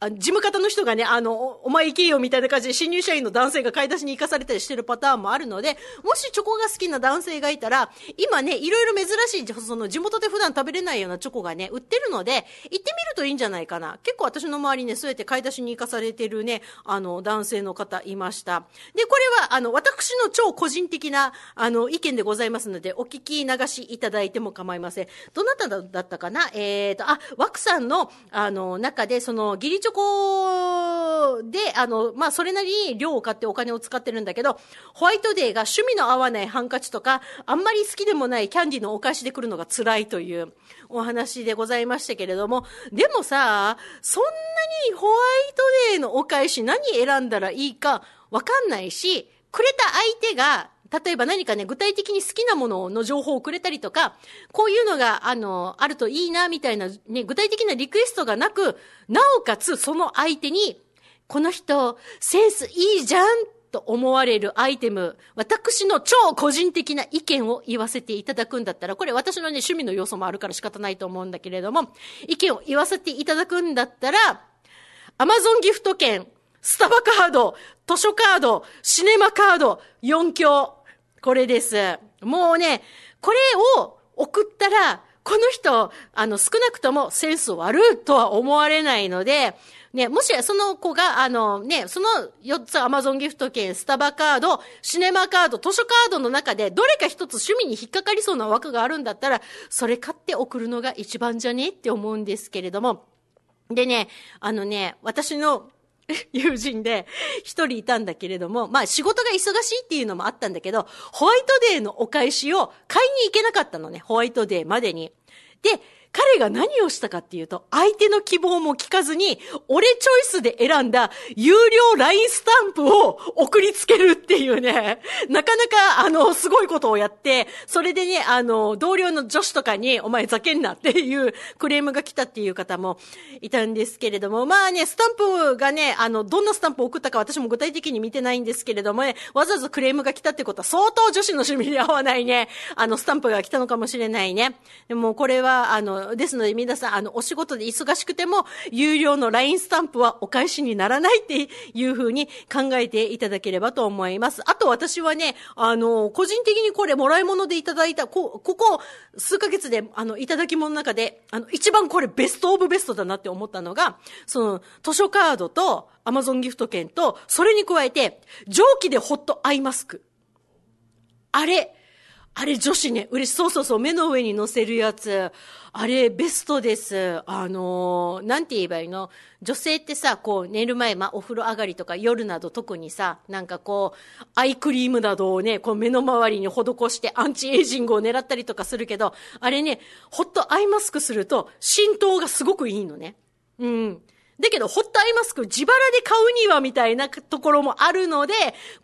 あ事務方の人がね、あの、お前行けよみたいな感じで新入社員の男性が買い出しに行かされたりしてるパターンもあるので、もしチョコが好きな男性がいたら、今ね、いろいろ珍しい、その地元で普段食べれないようなチョコがね、売ってるので、行ってみるといいんじゃないかな。結構私の周りね、そうやって買い出しに行かされてるね、あの、男性の方いました。で、これは、あの、私の超個人的な、あの、意見でございますので、お聞き流しいただいても構いません。どなただったかな？えーと、あ、ワクさんの、あの、中で、その、義理チョコで、あの、まあ、それなりに量を買ってお金を使ってるんだけど、ホワイトデーが趣味の合わないハンカチとか、あんまり好きでもないキャンディーのお返しで来るのが辛いというお話でございましたけれども、でもさ、そんなにホワイトデーのお返し何選んだらいいかわかんないし、くれた相手が、例えば何かね、具体的に好きなものの情報をくれたりとか、こういうのが、あの、あるといいな、みたいな、ね、具体的なリクエストがなく、なおかつその相手に、この人、センスいいじゃんと思われるアイテム、私の超個人的な意見を言わせていただくんだったら、これ私のね、趣味の要素もあるから仕方ないと思うんだけれども、意見を言わせていただくんだったら、アマゾンギフト券、スタバカード、図書カード、シネマカード、4強。これです。もうね、これを送ったら、この人、あの、少なくともセンス悪いとは思われないので、ね、もしその子が、あの、ね、その4つアマゾンギフト券、スタバカード、シネマカード、図書カードの中で、どれか一つ趣味に引っかかりそうな枠があるんだったら、それ買って送るのが一番じゃね？って思うんですけれども、でね、あのね、私の <laughs> 友人で一人いたんだけれども、まあ仕事が忙しいっていうのもあったんだけど、ホワイトデーのお返しを買いに行けなかったのね、ホワイトデーまでに。で、彼が何をしたかっていうと、相手の希望も聞かずに、俺チョイスで選んだ有料 LINE スタンプを送りつけるっていうね、なかなか、あの、すごいことをやって、それでね、あの、同僚の女子とかに、お前ざけんなっていうクレームが来たっていう方もいたんですけれども、まあね、スタンプがね、あの、どんなスタンプを送ったか私も具体的に見てないんですけれどもね、わざわざクレームが来たってことは相当女子の趣味に合わないね、あの、スタンプが来たのかもしれないね。でもこれは、あの、ですので皆さん、あの、お仕事で忙しくても、有料の LINE スタンプはお返しにならないっていうふうに考えていただければと思います。あと私はね、あの、個人的にこれもらい物でいただいた、こ、ここ数ヶ月で、あの、いただき物の中で、あの、一番これベストオブベストだなって思ったのが、その、図書カードと、アマゾンギフト券と、それに加えて、蒸気でホットアイマスク。あれ、あれ女子ね、嬉し。そうそうそう、目の上に乗せるやつ。あれ、ベストです。あのーなんて言えばいいの？女性ってさ、こう、寝る前、まあ、お風呂上がりとか夜など特にさ、なんかこう、アイクリームなどをね、こう、目の周りに施してアンチエイジングを狙ったりとかするけど、あれね、ホットアイマスクすると、浸透がすごくいいのね。うん。だけど、ホットアイマスク自腹で買うにはみたいなところもあるので、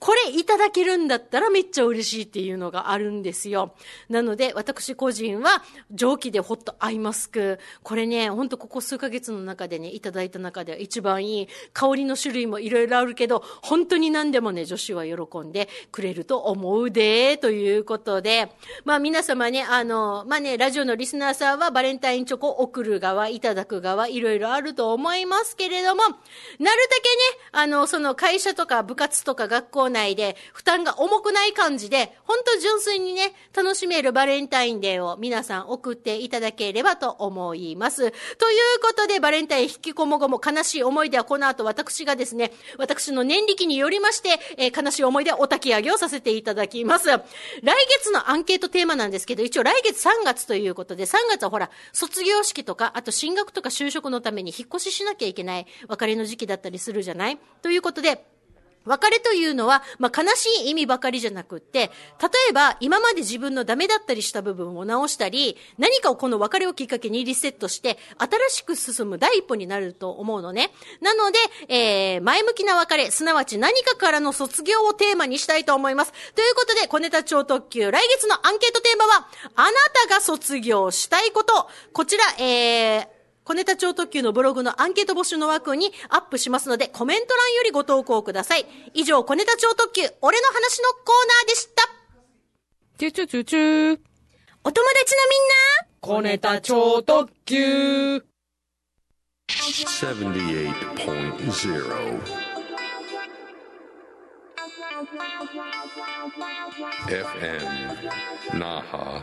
これいただけるんだったらめっちゃ嬉しいっていうのがあるんですよ。なので、私個人は蒸気でホットアイマスク。これね、ほんとここ数ヶ月の中でね、いただいた中では一番いい。香りの種類もいろいろあるけど、本当に何でもね、女子は喜んでくれると思うで、ということで、まあ皆様ね、あの、まあね、ラジオのリスナーさんはバレンタインチョコ送る側、いただく側、いろいろあると思いますけれども、なるだけね、あの、その会社とか部活とか学校内で負担が重くない感じで、本当純粋にね、楽しめるバレンタインデーを皆さん送っていただければと思います。ということで、バレンタイン引きこもごも悲しい思い出はこの後私がですね、私の年力によりまして、えー悲しい思い出お焚き上げをさせていただきます。来月のアンケートテーマなんですけど、一応来月3月ということで、3月はほら、卒業式とか、あと進学とか就職のために引っ越ししなきゃいけないいけない別れの時期だったりするじゃない？ということで、別れというのは、まあ、悲しい意味ばかりじゃなくって、例えば、今まで自分のダメだったりした部分を直したり、何かをこの別れをきっかけにリセットして、新しく進む第一歩になると思うのね。なので、えー、前向きな別れ、すなわち何かからの卒業をテーマにしたいと思います。ということで、小ネタ超特急、来月のアンケートテーマは、あなたが卒業したいこと。こちら、えー、小ネタ超特急のブログのアンケート募集の枠にアップしますので、コメント欄よりご投稿ください。以上、小ネタ超特急、俺の話のコーナーでした。チュチュチュチュお友達のみんな？小ネタ超特急78.0 FM Naha.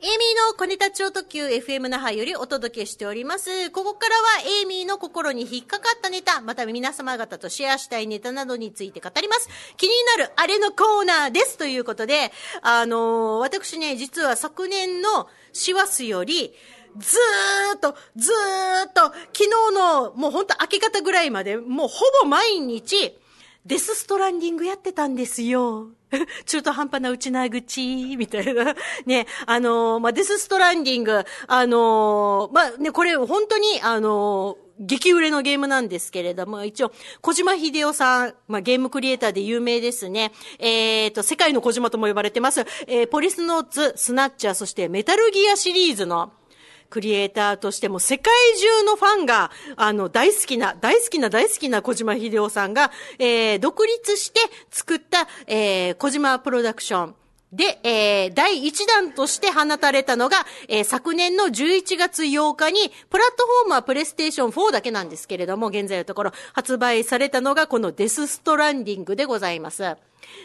エイミーの小ネタ超特急 FM 那覇よりお届けしております。ここからはエイミーの心に引っかかったネタ、また皆様方とシェアしたいネタなどについて語ります。気になるあれのコーナーですということで、あのー私ね、実は昨年の師走より、ずーっと、ずーっと、昨日の、もうほんと明け方ぐらいまで、もうほぼ毎日、デスストランディングやってたんですよ。<laughs> 中途半端な内な口、みたいな。ね、あのまあ、デスストランディング、あのまあ、ね、これ本当に、あの激売れのゲームなんですけれども、一応、小島秀夫さん、まあ、ゲームクリエイターで有名ですね。えっ、と、世界の小島とも呼ばれてます。えーポリスノーツ、スナッチャー、そしてメタルギアシリーズの、クリエイターとしても世界中のファンが、あの、大好きな、大好きな大好きな小島秀夫さんが、えー、独立して作った、えー、小島プロダクション。で、えー、第1弾として放たれたのが、えー、昨年の11月8日に、プラットフォームはプレイステーション4だけなんですけれども、現在のところ発売されたのがこのデスストランディングでございます。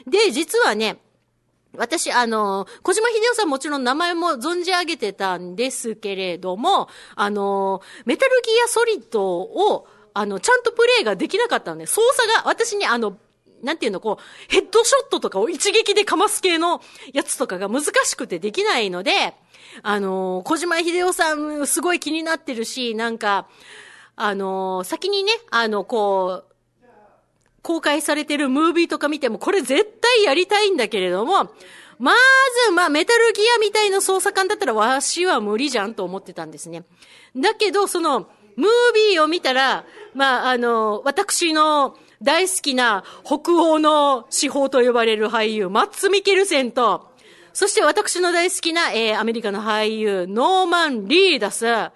で、実はね、私、あの、小島秀夫さんもちろん名前も存じ上げてたんですけれども、あの、メタルギアソリッドを、あの、ちゃんとプレイができなかったのね。操作が、私にあの、なんていうの、こう、ヘッドショットとかを一撃でかます系のやつとかが難しくてできないので、あの、小島秀夫さんすごい気になってるし、なんか、あの、先にね、あの、こう、公開されてるムービーとか見ても、これ絶対やりたいんだけれども、まず、まあ、メタルギアみたいな操作感だったら、わしは無理じゃんと思ってたんですね。だけど、その、ムービーを見たら、まあ、あの、私の大好きな北欧の司法と呼ばれる俳優、マッツ・ミケルセンと、そして私の大好きな、えー、アメリカの俳優、ノーマン・リーダスの、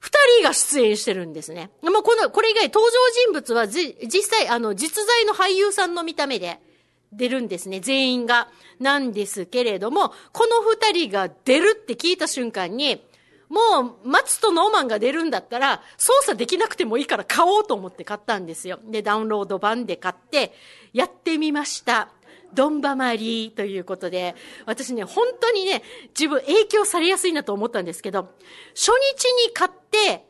二人が出演してるんですね。もうこの、これ以外登場人物はじ、実際、あの、実在の俳優さんの見た目で出るんですね。全員が。なんですけれども、この二人が出るって聞いた瞬間に、もう、マツとノーマンが出るんだったら、操作できなくてもいいから買おうと思って買ったんですよ。で、ダウンロード版で買って、やってみました。ドンバマリーということで、私ね、本当にね、自分影響されやすいなと思ったんですけど、初日に買って、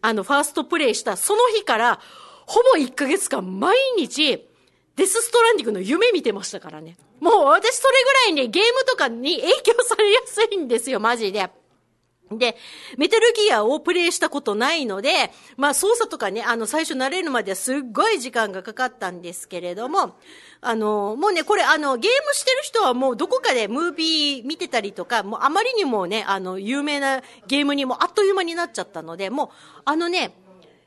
あの、ファーストプレイしたその日から、ほぼ1ヶ月間毎日、デスストランディングの夢見てましたからね。もう私それぐらいね、ゲームとかに影響されやすいんですよ、マジで。で、メタルギアをプレイしたことないので、まあ操作とかね、あの最初慣れるまではすっごい時間がかかったんですけれども、あの、もうね、これあの、ゲームしてる人はもうどこかでムービー見てたりとか、もうあまりにもね、あの、有名なゲームにもあっという間になっちゃったので、もう、あのね、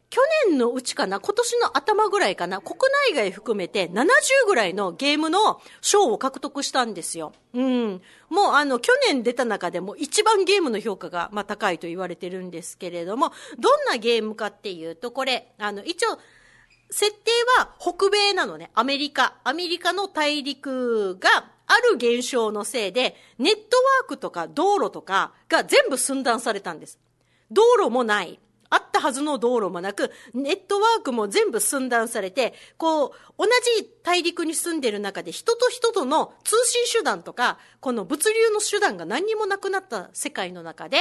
去年のうちかな今年の頭ぐらいかな国内外含めて70ぐらいのゲームの賞を獲得したんですよ。うん。もうあの、去年出た中でも一番ゲームの評価が、まあ、高いと言われてるんですけれども、どんなゲームかっていうと、これ、あの、一応、設定は北米なのね。アメリカ。アメリカの大陸がある現象のせいで、ネットワークとか道路とかが全部寸断されたんです。道路もない。あったはずの道路もなく、ネットワークも全部寸断されて、こう、同じ大陸に住んでる中で人と人との通信手段とか、この物流の手段が何にもなくなった世界の中で、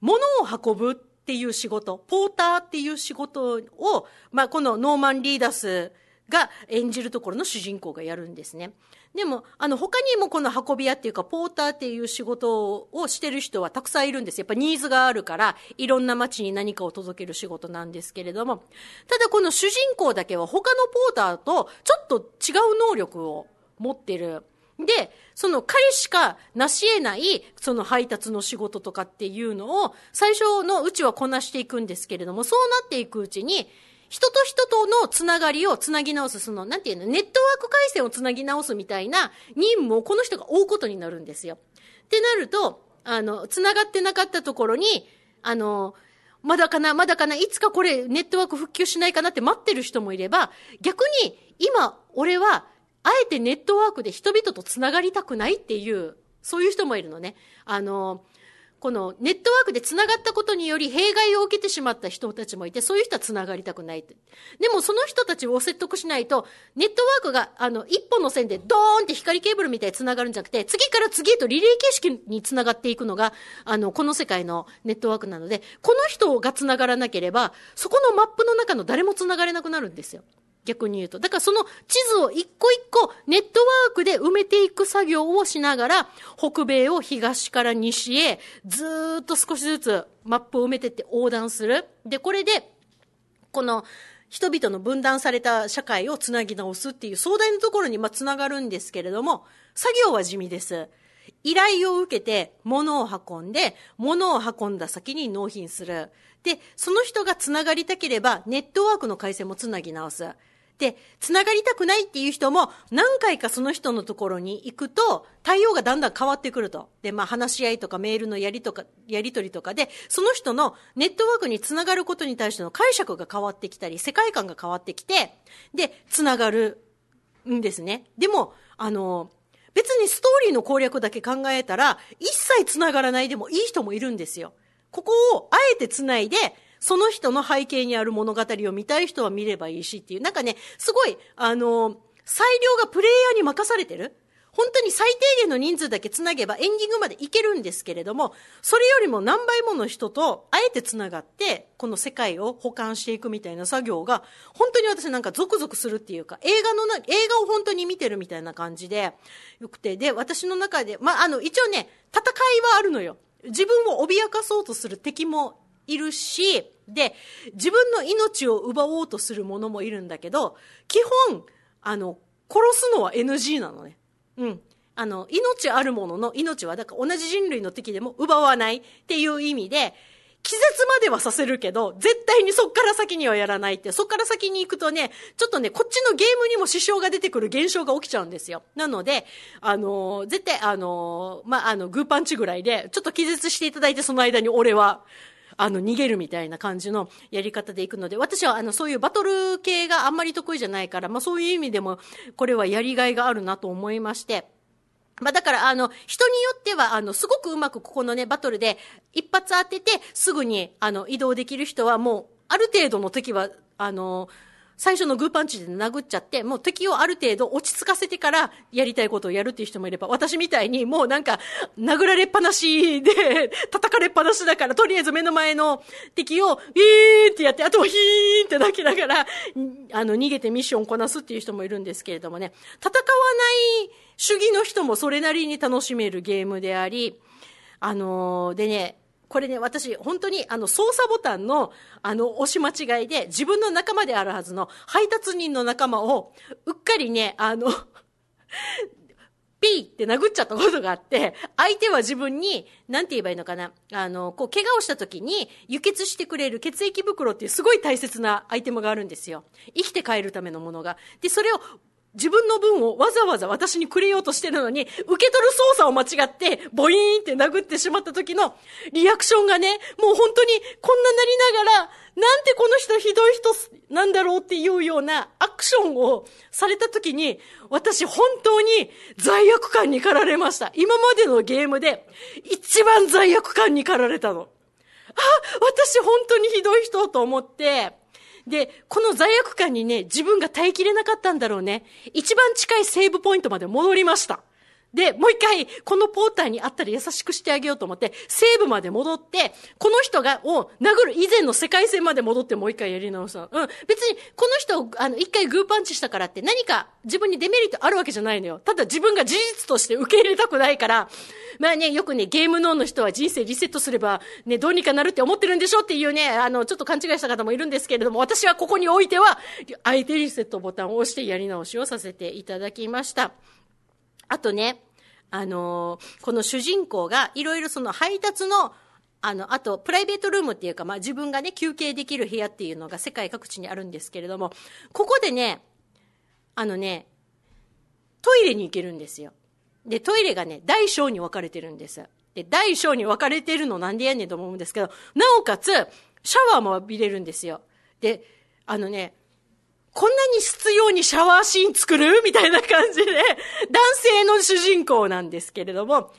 物を運ぶっていう仕事、ポーターっていう仕事を、まあ、このノーマン・リーダスが演じるところの主人公がやるんですね。でも、あの、他にもこの運び屋っていうか、ポーターっていう仕事をしてる人はたくさんいるんですやっぱニーズがあるから、いろんな街に何かを届ける仕事なんですけれども、ただこの主人公だけは他のポーターとちょっと違う能力を持ってる。で、その彼しか成し得ない、その配達の仕事とかっていうのを、最初のうちはこなしていくんですけれども、そうなっていくうちに、人と人とのつながりをつなぎ直す、その、なんていうの、ネットワーク回線をつなぎ直すみたいな任務をこの人が追うことになるんですよ。ってなると、あの、つながってなかったところに、あの、まだかな、まだかな、いつかこれネットワーク復旧しないかなって待ってる人もいれば、逆に今、俺は、あえてネットワークで人々とつながりたくないっていう、そういう人もいるのね。あの、このネットワークで繋がったことにより弊害を受けてしまった人たちもいて、そういう人は繋がりたくないでもその人たちを説得しないと、ネットワークが、あの、一本の線でドーンって光ケーブルみたいに繋がるんじゃなくて、次から次へとリレー形式に繋がっていくのが、あの、この世界のネットワークなので、この人が繋がらなければ、そこのマップの中の誰も繋がれなくなるんですよ。逆に言うと。だからその地図を一個一個ネットワークで埋めていく作業をしながら、北米を東から西へずっと少しずつマップを埋めてって横断する。で、これで、この人々の分断された社会をつなぎ直すっていう壮大なところにまあつながるんですけれども、作業は地味です。依頼を受けて物を運んで、物を運んだ先に納品する。で、その人がつながりたければ、ネットワークの回線もつなぎ直す。で、繋がりたくないっていう人も何回かその人のところに行くと対応がだんだん変わってくると。で、まあ話し合いとかメールのやりとか、やり取りとかで、その人のネットワークに繋がることに対しての解釈が変わってきたり、世界観が変わってきて、で、繋がるんですね。でも、あの、別にストーリーの攻略だけ考えたら、一切繋がらないでもいい人もいるんですよ。ここをあえて繋いで、その人の背景にある物語を見たい人は見ればいいしっていう、なんかね、すごい、あの、裁量がプレイヤーに任されてる。本当に最低限の人数だけ繋げばエンディングまでいけるんですけれども、それよりも何倍もの人とあえて繋がって、この世界を保管していくみたいな作業が、本当に私なんかゾクゾクするっていうか、映画のな、映画を本当に見てるみたいな感じで、よくて、で、私の中で、まあ、あの、一応ね、戦いはあるのよ。自分を脅かそうとする敵もいるし、で、自分の命を奪おうとする者もいるんだけど、基本、あの、殺すのは NG なのね。うん。あの、命あるものの命は、だから同じ人類の敵でも奪わないっていう意味で、気絶まではさせるけど、絶対にそっから先にはやらないって、そっから先に行くとね、ちょっとね、こっちのゲームにも支障が出てくる現象が起きちゃうんですよ。なので、あの絶対、あのまあ、あの、グーパンチぐらいで、ちょっと気絶していただいて、その間に俺は、あの、逃げるみたいな感じのやり方でいくので、私はあの、そういうバトル系があんまり得意じゃないから、まあそういう意味でも、これはやりがいがあるなと思いまして、まあだから、あの、人によっては、あの、すごくうまくここのね、バトルで、一発当てて、すぐに、あの、移動できる人は、もう、ある程度の時は、あの、最初のグーパンチで殴っちゃって、もう敵をある程度落ち着かせてからやりたいことをやるっていう人もいれば、私みたいにもうなんか殴られっぱなしで叩かれっぱなしだから、とりあえず目の前の敵を、ーンってやって、あとはヒーンって泣きながら、あの、逃げてミッションこなすっていう人もいるんですけれどもね、戦わない主義の人もそれなりに楽しめるゲームであり、あのー、でね、これね、私、本当に、あの、操作ボタンの、あの、押し間違いで、自分の仲間であるはずの配達人の仲間を、うっかりね、あのピーって殴っちゃったことがあって、相手は自分に、なんて言えばいいのかな。あの、こう、怪我をした時に、輸血してくれる血液袋っていうすごい大切なアイテムがあるんですよ。生きて帰るためのものが。で、それを自分の分をわざわざ私にくれようとしてるのに、受け取る操作を間違って、ボイーンって殴ってしまった時のリアクションがね、もう本当にこんななりながら、なんてこの人ひどい人なんだろうっていうようなアクションをされた時に、私本当に罪悪感に駆られました。今までのゲームで一番罪悪感に駆られたの。あ私本当にひどい人と思って、で、この罪悪感にね、自分が耐えきれなかったんだろうね。一番近いセーブポイントまで戻りました。で、もう一回、このポーターに会ったら優しくしてあげようと思って、セーブまで戻って、この人が、を殴る以前の世界線まで戻ってもう一回やり直した。うん。別に、この人を、あの、一回グーパンチしたからって何か自分にデメリットあるわけじゃないのよ。ただ自分が事実として受け入れたくないから、まあね、よくね、ゲーム脳の人は人生リセットすれば、ね、どうにかなるって思ってるんでしょっていうね、あの、ちょっと勘違いした方もいるんですけれども、私はここにおいては、相手リセットボタンを押してやり直しをさせていただきました。あとね、あのーこの主人公がいろいろその配達の、あの、あと、プライベートルームっていうか、まあ、自分がね、休憩できる部屋っていうのが世界各地にあるんですけれども、ここでね、あのね、トイレに行けるんですよ。で、トイレがね、大小に分かれてるんです。で、大小に分かれてるのなんでやねんと思うんですけど、なおかつ、シャワーも浴びれるんですよ。で、あのね、こんなに必要にシャワーシーン作る？みたいな感じで、男性の主人公なんですけれども、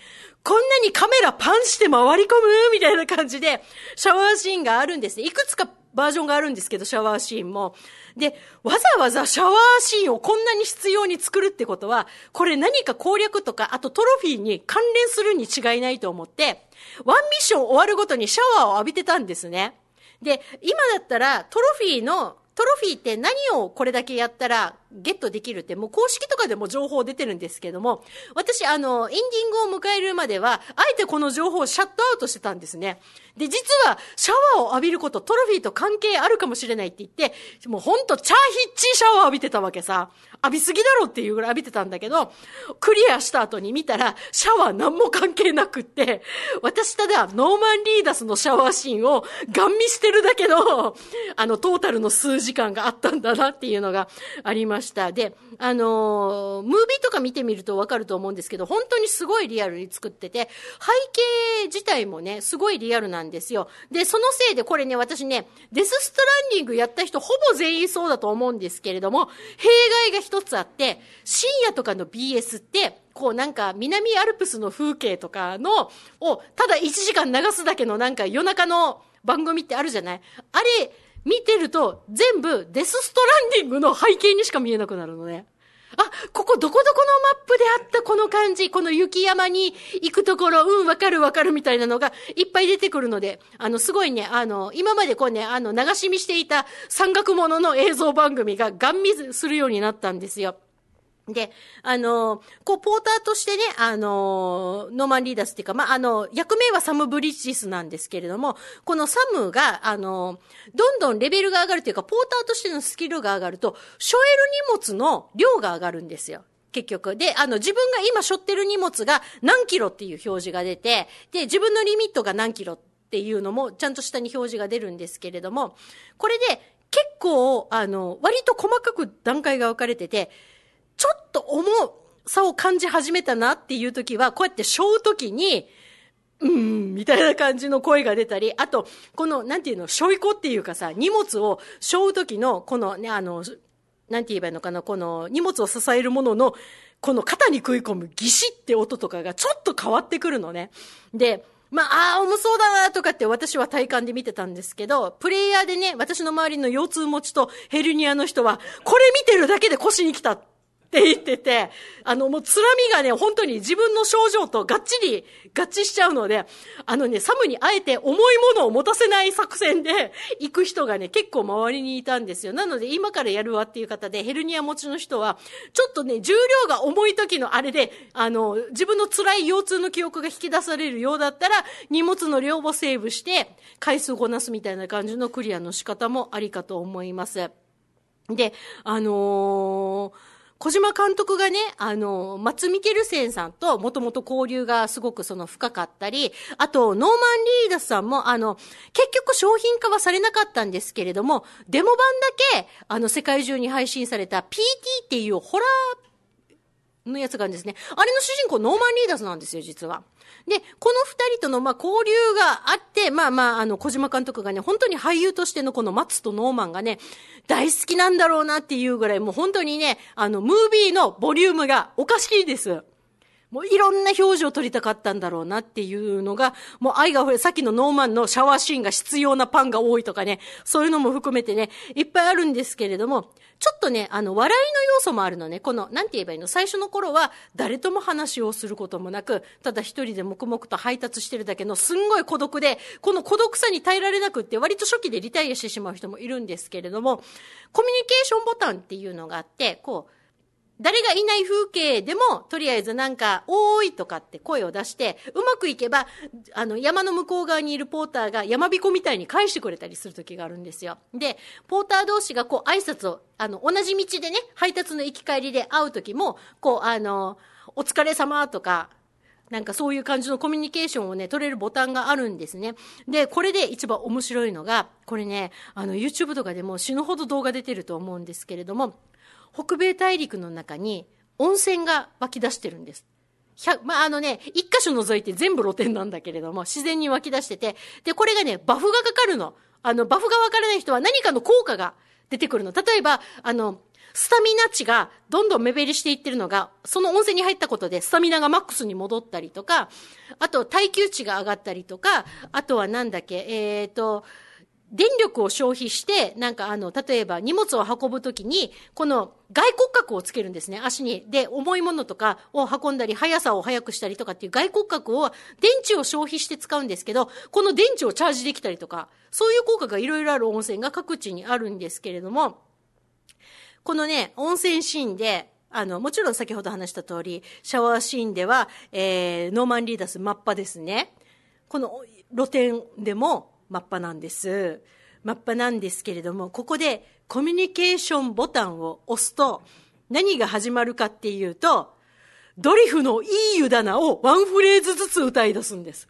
こんなにカメラパンして回り込む？みたいな感じで、シャワーシーンがあるんですね。いくつかバージョンがあるんですけど、シャワーシーンも。で、わざわざシャワーシーンをこんなに必要に作るってことは、これ何か攻略とか、あとトロフィーに関連するに違いないと思って、ワンミッション終わるごとにシャワーを浴びてたんですね。で、今だったらトロフィーの、トロフィーって何をこれだけやったらゲットできるって、もう公式とかでも情報出てるんですけども、私、あの、エンディングを迎えるまでは、あえてこの情報をシャットアウトしてたんですね。で、実は、シャワーを浴びること、トロフィーと関係あるかもしれないって言って、もうほんと、チャーヒッチーシャワー浴びてたわけさ。浴びすぎだろっていうぐらい浴びてたんだけど、クリアした後に見たら、シャワー何も関係なくって、私ただ、ノーマン・リーダスのシャワーシーンをガン見してるだけの、あの、トータルの数時間があったんだなっていうのがありました。で、あのームービーとか見てみるとわかると思うんですけど、本当にすごいリアルに作ってて、背景自体もね、すごいリアルなんですよ。で、そのせいでこれね、私ね、デスストランディングやった人ほぼ全員そうだと思うんですけれども、弊害が一つあって、深夜とかの BS って、こうなんか南アルプスの風景とかの、をただ1時間流すだけのなんか夜中の番組ってあるじゃない？あれ、見てると全部デスストランディングの背景にしか見えなくなるのね。あ、ここどこどこのマップであったこの感じ、この雪山に行くところ、うん、わかるわかるみたいなのがいっぱい出てくるので、あの、すごいね、あの、今までこうね、あの、流し見していた山岳ものの映像番組がガン見するようになったんですよ。で、あの、こう、ポーターとしてね、あの、ノーマン・リーダースっていうか、まあ、あの、役名はサム・ブリッジスなんですけれども、このサムが、あの、どんどんレベルが上がるというか、ポーターとしてのスキルが上がると、背負える荷物の量が上がるんですよ。結局。で、あの、自分が今背負ってる荷物が何キロっていう表示が出て、で、自分のリミットが何キロっていうのも、ちゃんと下に表示が出るんですけれども、これで、結構、あの、割と細かく段階が分かれてて、ちょっと重さを感じ始めたなっていう時は、こうやって背負う時に、うーん、みたいな感じの声が出たり、あと、この、なんていうの、背負い子っていうかさ、荷物を背負う時の、このね、あの、なんて言えばいいのかな、この荷物を支えるものの、この肩に食い込むギシって音とかがちょっと変わってくるのね。で、まあ、ああ、重そうだなとかって私は体感で見てたんですけど、プレイヤーでね、私の周りの腰痛持ちとヘルニアの人は、これ見てるだけで腰に来たって言ってて、あの、もう、つらみがね、本当に自分の症状とがっちり合致しちゃうので、あのね、サムにあえて重いものを持たせない作戦で行く人がね、結構周りにいたんですよ。なので、今からやるわっていう方で、ヘルニア持ちの人は、ちょっとね、重量が重い時のあれで、あの、自分の辛い腰痛の記憶が引き出されるようだったら、荷物の量をセーブして、回数こなすみたいな感じのクリアの仕方もありかと思います。で、あのー小島監督がね、あの、松見ケルセンさんともともと交流がすごくその深かったり、あと、ノーマン・リーダスさんも、あの、結局商品化はされなかったんですけれども、デモ版だけ、あの、世界中に配信された PT っていうホラーのやつがあるんですね。あれの主人公、ノーマン・リーダスなんですよ、実は。で、この二人との、まあ、交流があって、まあまあ、あの、小島監督がね、本当に俳優としてのこの松とノーマンがね、大好きなんだろうなっていうぐらい、もう本当にね、あの、ムービーのボリュームがおかしいです。もういろんな表情を撮りたかったんだろうなっていうのが、もう愛が溢れ、さっきのノーマンのシャワーシーンが必要なパンが多いとかね、そういうのも含めてね、いっぱいあるんですけれども、ちょっとね、あの、笑いの要素もあるのね。この、なんて言えばいいの？最初の頃は、誰とも話をすることもなく、ただ一人で黙々と配達してるだけの、すんごい孤独で、この孤独さに耐えられなくって、割と初期でリタイアしてしまう人もいるんですけれども、コミュニケーションボタンっていうのがあって、こう、誰がいない風景でも、とりあえずなんか、おーいとかって声を出して、うまくいけば、あの、山の向こう側にいるポーターが山彦みたいに返してくれたりする時があるんですよ。で、ポーター同士がこう挨拶を、あの、同じ道でね、配達の行き帰りで会う時も、こう、あの、お疲れ様とか、なんかそういう感じのコミュニケーションをね、取れるボタンがあるんですね。で、これで一番面白いのが、これね、あの、YouTube とかでも死ぬほど動画出てると思うんですけれども、北米大陸の中に温泉が湧き出してるんです。まあ、あのね、一箇所除いて全部露天なんだけれども、自然に湧き出してて、で、これがね、バフがかかるの。あの、バフがわからない人は何かの効果が出てくるの。例えば、あの、スタミナ値がどんどん目減りしていってるのが、その温泉に入ったことでスタミナがマックスに戻ったりとか、あと耐久値が上がったりとか、あとはなんだっけ、えっ、ー、と、電力を消費して、なんかあの、例えば荷物を運ぶときに、この外骨格をつけるんですね、足に。で、重いものとかを運んだり、速さを速くしたりとかっていう外骨格を、電池を消費して使うんですけど、この電池をチャージできたりとか、そういう効果がいろいろある温泉が各地にあるんですけれども、このね、温泉シーンで、あの、もちろん先ほど話した通り、シャワーシーンでは、えー、ノーマンリーダスマッパですね。この露天でも、マッパなんです。マッパなんですけれども、ここでコミュニケーションボタンを押すと、何が始まるかっていうと、ドリフのいい湯棚をワンフレーズずつ歌い出すんです。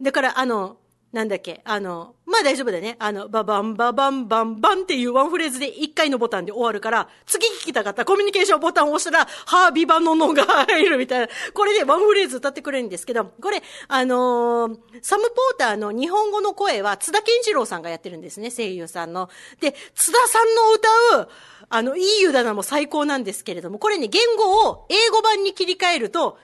だから、あの、なんだっけ、あの、まあ大丈夫だね。あの、ババンババンバンバンっていうワンフレーズで1回のボタンで終わるから、次聞きたかったコミュニケーションボタンを押したら、ハービバノノが入るみたいな。これでワンフレーズ歌ってくれるんですけど、これ、あのー、サム・ポーターの日本語の声は津田健次郎さんがやってるんですね、声優さんの。で、津田さんの歌う、あの、いい湯棚も最高なんですけれども、これね、言語を英語版に切り替えると、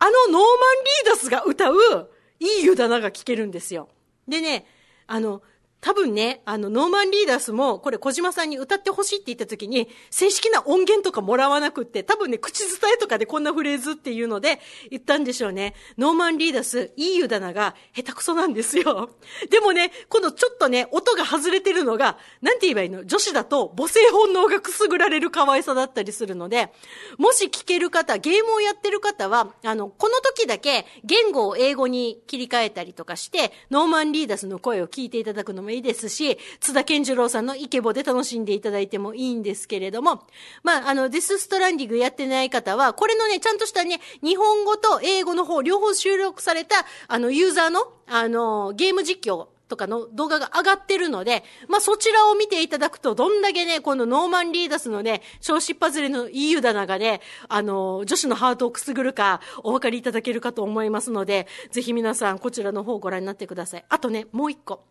あのノーマン・リーダスが歌う、いい湯棚が聞けるんですよ。でね、あの、多分ね、あの、ノーマン・リーダースも、これ小島さんに歌ってほしいって言った時に、正式な音源とかもらわなくって、多分ね、口伝えとかでこんなフレーズっていうので言ったんでしょうね。ノーマン・リーダース、いい湯棚が下手くそなんですよ。でもね、このちょっとね、音が外れてるのが、なんて言えばいいの？女子だと母性本能がくすぐられる可愛さだったりするので、もし聞ける方、ゲームをやってる方は、あの、この時だけ言語を英語に切り替えたりとかして、ノーマン・リーダースの声を聞いていただくのもいいですし、津田健次郎さんのイケボで楽しんでいただいてもいいんですけれども、まあ、あの、デスストランディングやってない方は、これのね、ちゃんとしたね、日本語と英語の方、両方収録された、あの、ユーザーの、あの、ゲーム実況、とかの動画が上がってるので、まあ、そちらを見ていただくと、どんだけね、このノーマン・リーダスのね、調子っぱずれのいい湯棚がね、あの、女子のハートをくすぐるか、お分かりいただけるかと思いますので、ぜひ皆さん、こちらの方をご覧になってください。あとね、もう一個。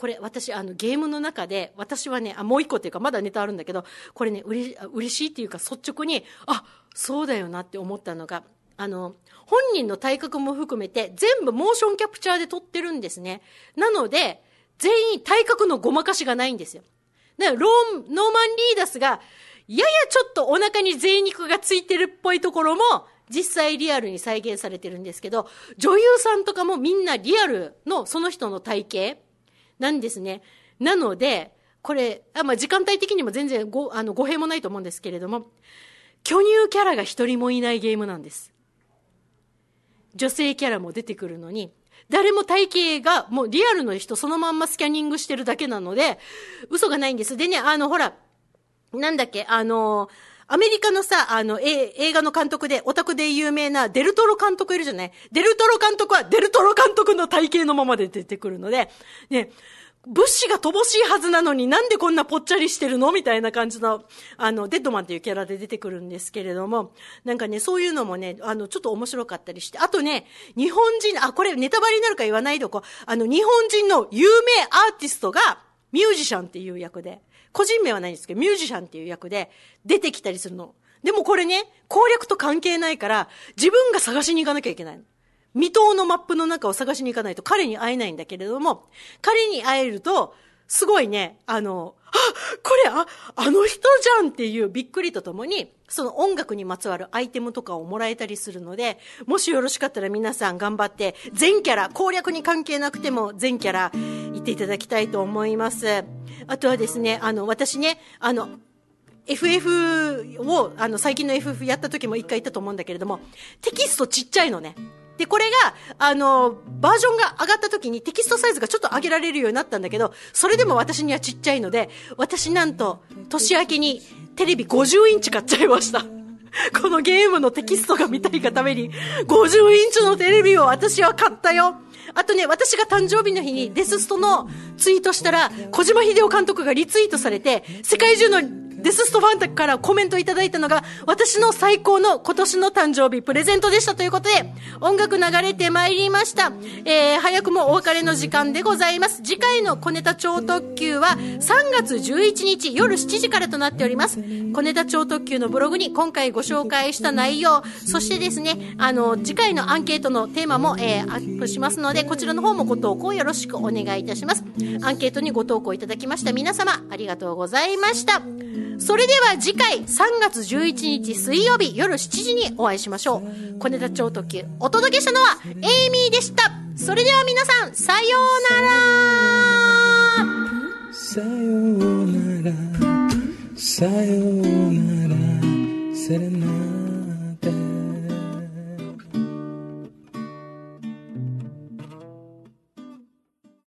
これ私あのゲームの中で私はねあもう一個っていうかまだネタあるんだけどこれねうれ嬉しいっていうか率直にあそうだよなって思ったのがあの本人の体格も含めて全部モーションキャプチャーで撮ってるんですね。なので全員体格のごまかしがないんですよ。だからローノーマン・リーダスがややちょっとお腹に贅肉がついてるっぽいところも実際リアルに再現されてるんですけど、女優さんとかもみんなリアルのその人の体型、なんですね。なので、これ、あまあ、時間帯的にも全然ご、あの、語弊もないと思うんですけれども、巨乳キャラが一人もいないゲームなんです。女性キャラも出てくるのに、誰も体型が、もうリアルの人そのまんまスキャニングしてるだけなので、嘘がないんです。でね、あの、ほら、なんだっけ、あの、アメリカのさ、あの、え映画の監督で、オタクで有名なデルトロ監督いるじゃない？デルトロ監督はデルトロ監督の体型のままで出てくるので、ね、物資が乏しいはずなのになんでこんなぽっちゃりしてるの？みたいな感じの、あの、デッドマンっていうキャラで出てくるんですけれども、なんかね、そういうのもね、あの、ちょっと面白かったりして、あとね、日本人、あ、これネタバレになるか言わないでこ。あの、日本人の有名アーティストが、ミュージシャンっていう役で、個人名はないんですけど、ミュージシャンっていう役で出てきたりするの。でもこれね、攻略と関係ないから、自分が探しに行かなきゃいけないの。未踏のマップの中を探しに行かないと彼に会えないんだけれども、彼に会えると、すごいね、あの、これ、あ、あの人じゃんっていうびっくりとともに、その音楽にまつわるアイテムとかをもらえたりするので、もしよろしかったら皆さん頑張って、全キャラ、攻略に関係なくても全キャラ言っていただきたいと思います。あとはですね、あの、私ね、あの、FF を、あの、最近の FF やった時も一回言ったと思うんだけれども、テキストちっちゃいのね。で、これが、あの、バージョンが上がった時にテキストサイズがちょっと上げられるようになったんだけど、それでも私にはちっちゃいので、私なんと、年明けにテレビ50インチ買っちゃいました。<laughs> このゲームのテキストが見たいがために、50インチのテレビを私は買ったよ。あとね、私が誕生日の日にデスストのツイートしたら、小島秀夫監督がリツイートされて、世界中のデスストファンからコメントいただいたのが、私の最高の今年の誕生日プレゼントでしたということで、音楽流れてまいりました。えー、早くもお別れの時間でございます。次回の小ネタ超特急は3月11日夜7時からとなっております。小ネタ超特急のブログに今回ご紹介した内容、そしてですね、あの、次回のアンケートのテーマも、えー、アップしますので、こちらの方もご投稿よろしくお願いいたします。アンケートにご投稿いただきました皆様、ありがとうございました。それでは次回3月11日水曜日夜7時にお会いしましょう。小ネタ超特急。お届けしたのはエイミーでした。それでは皆さん、さようならさようならさようならセレナ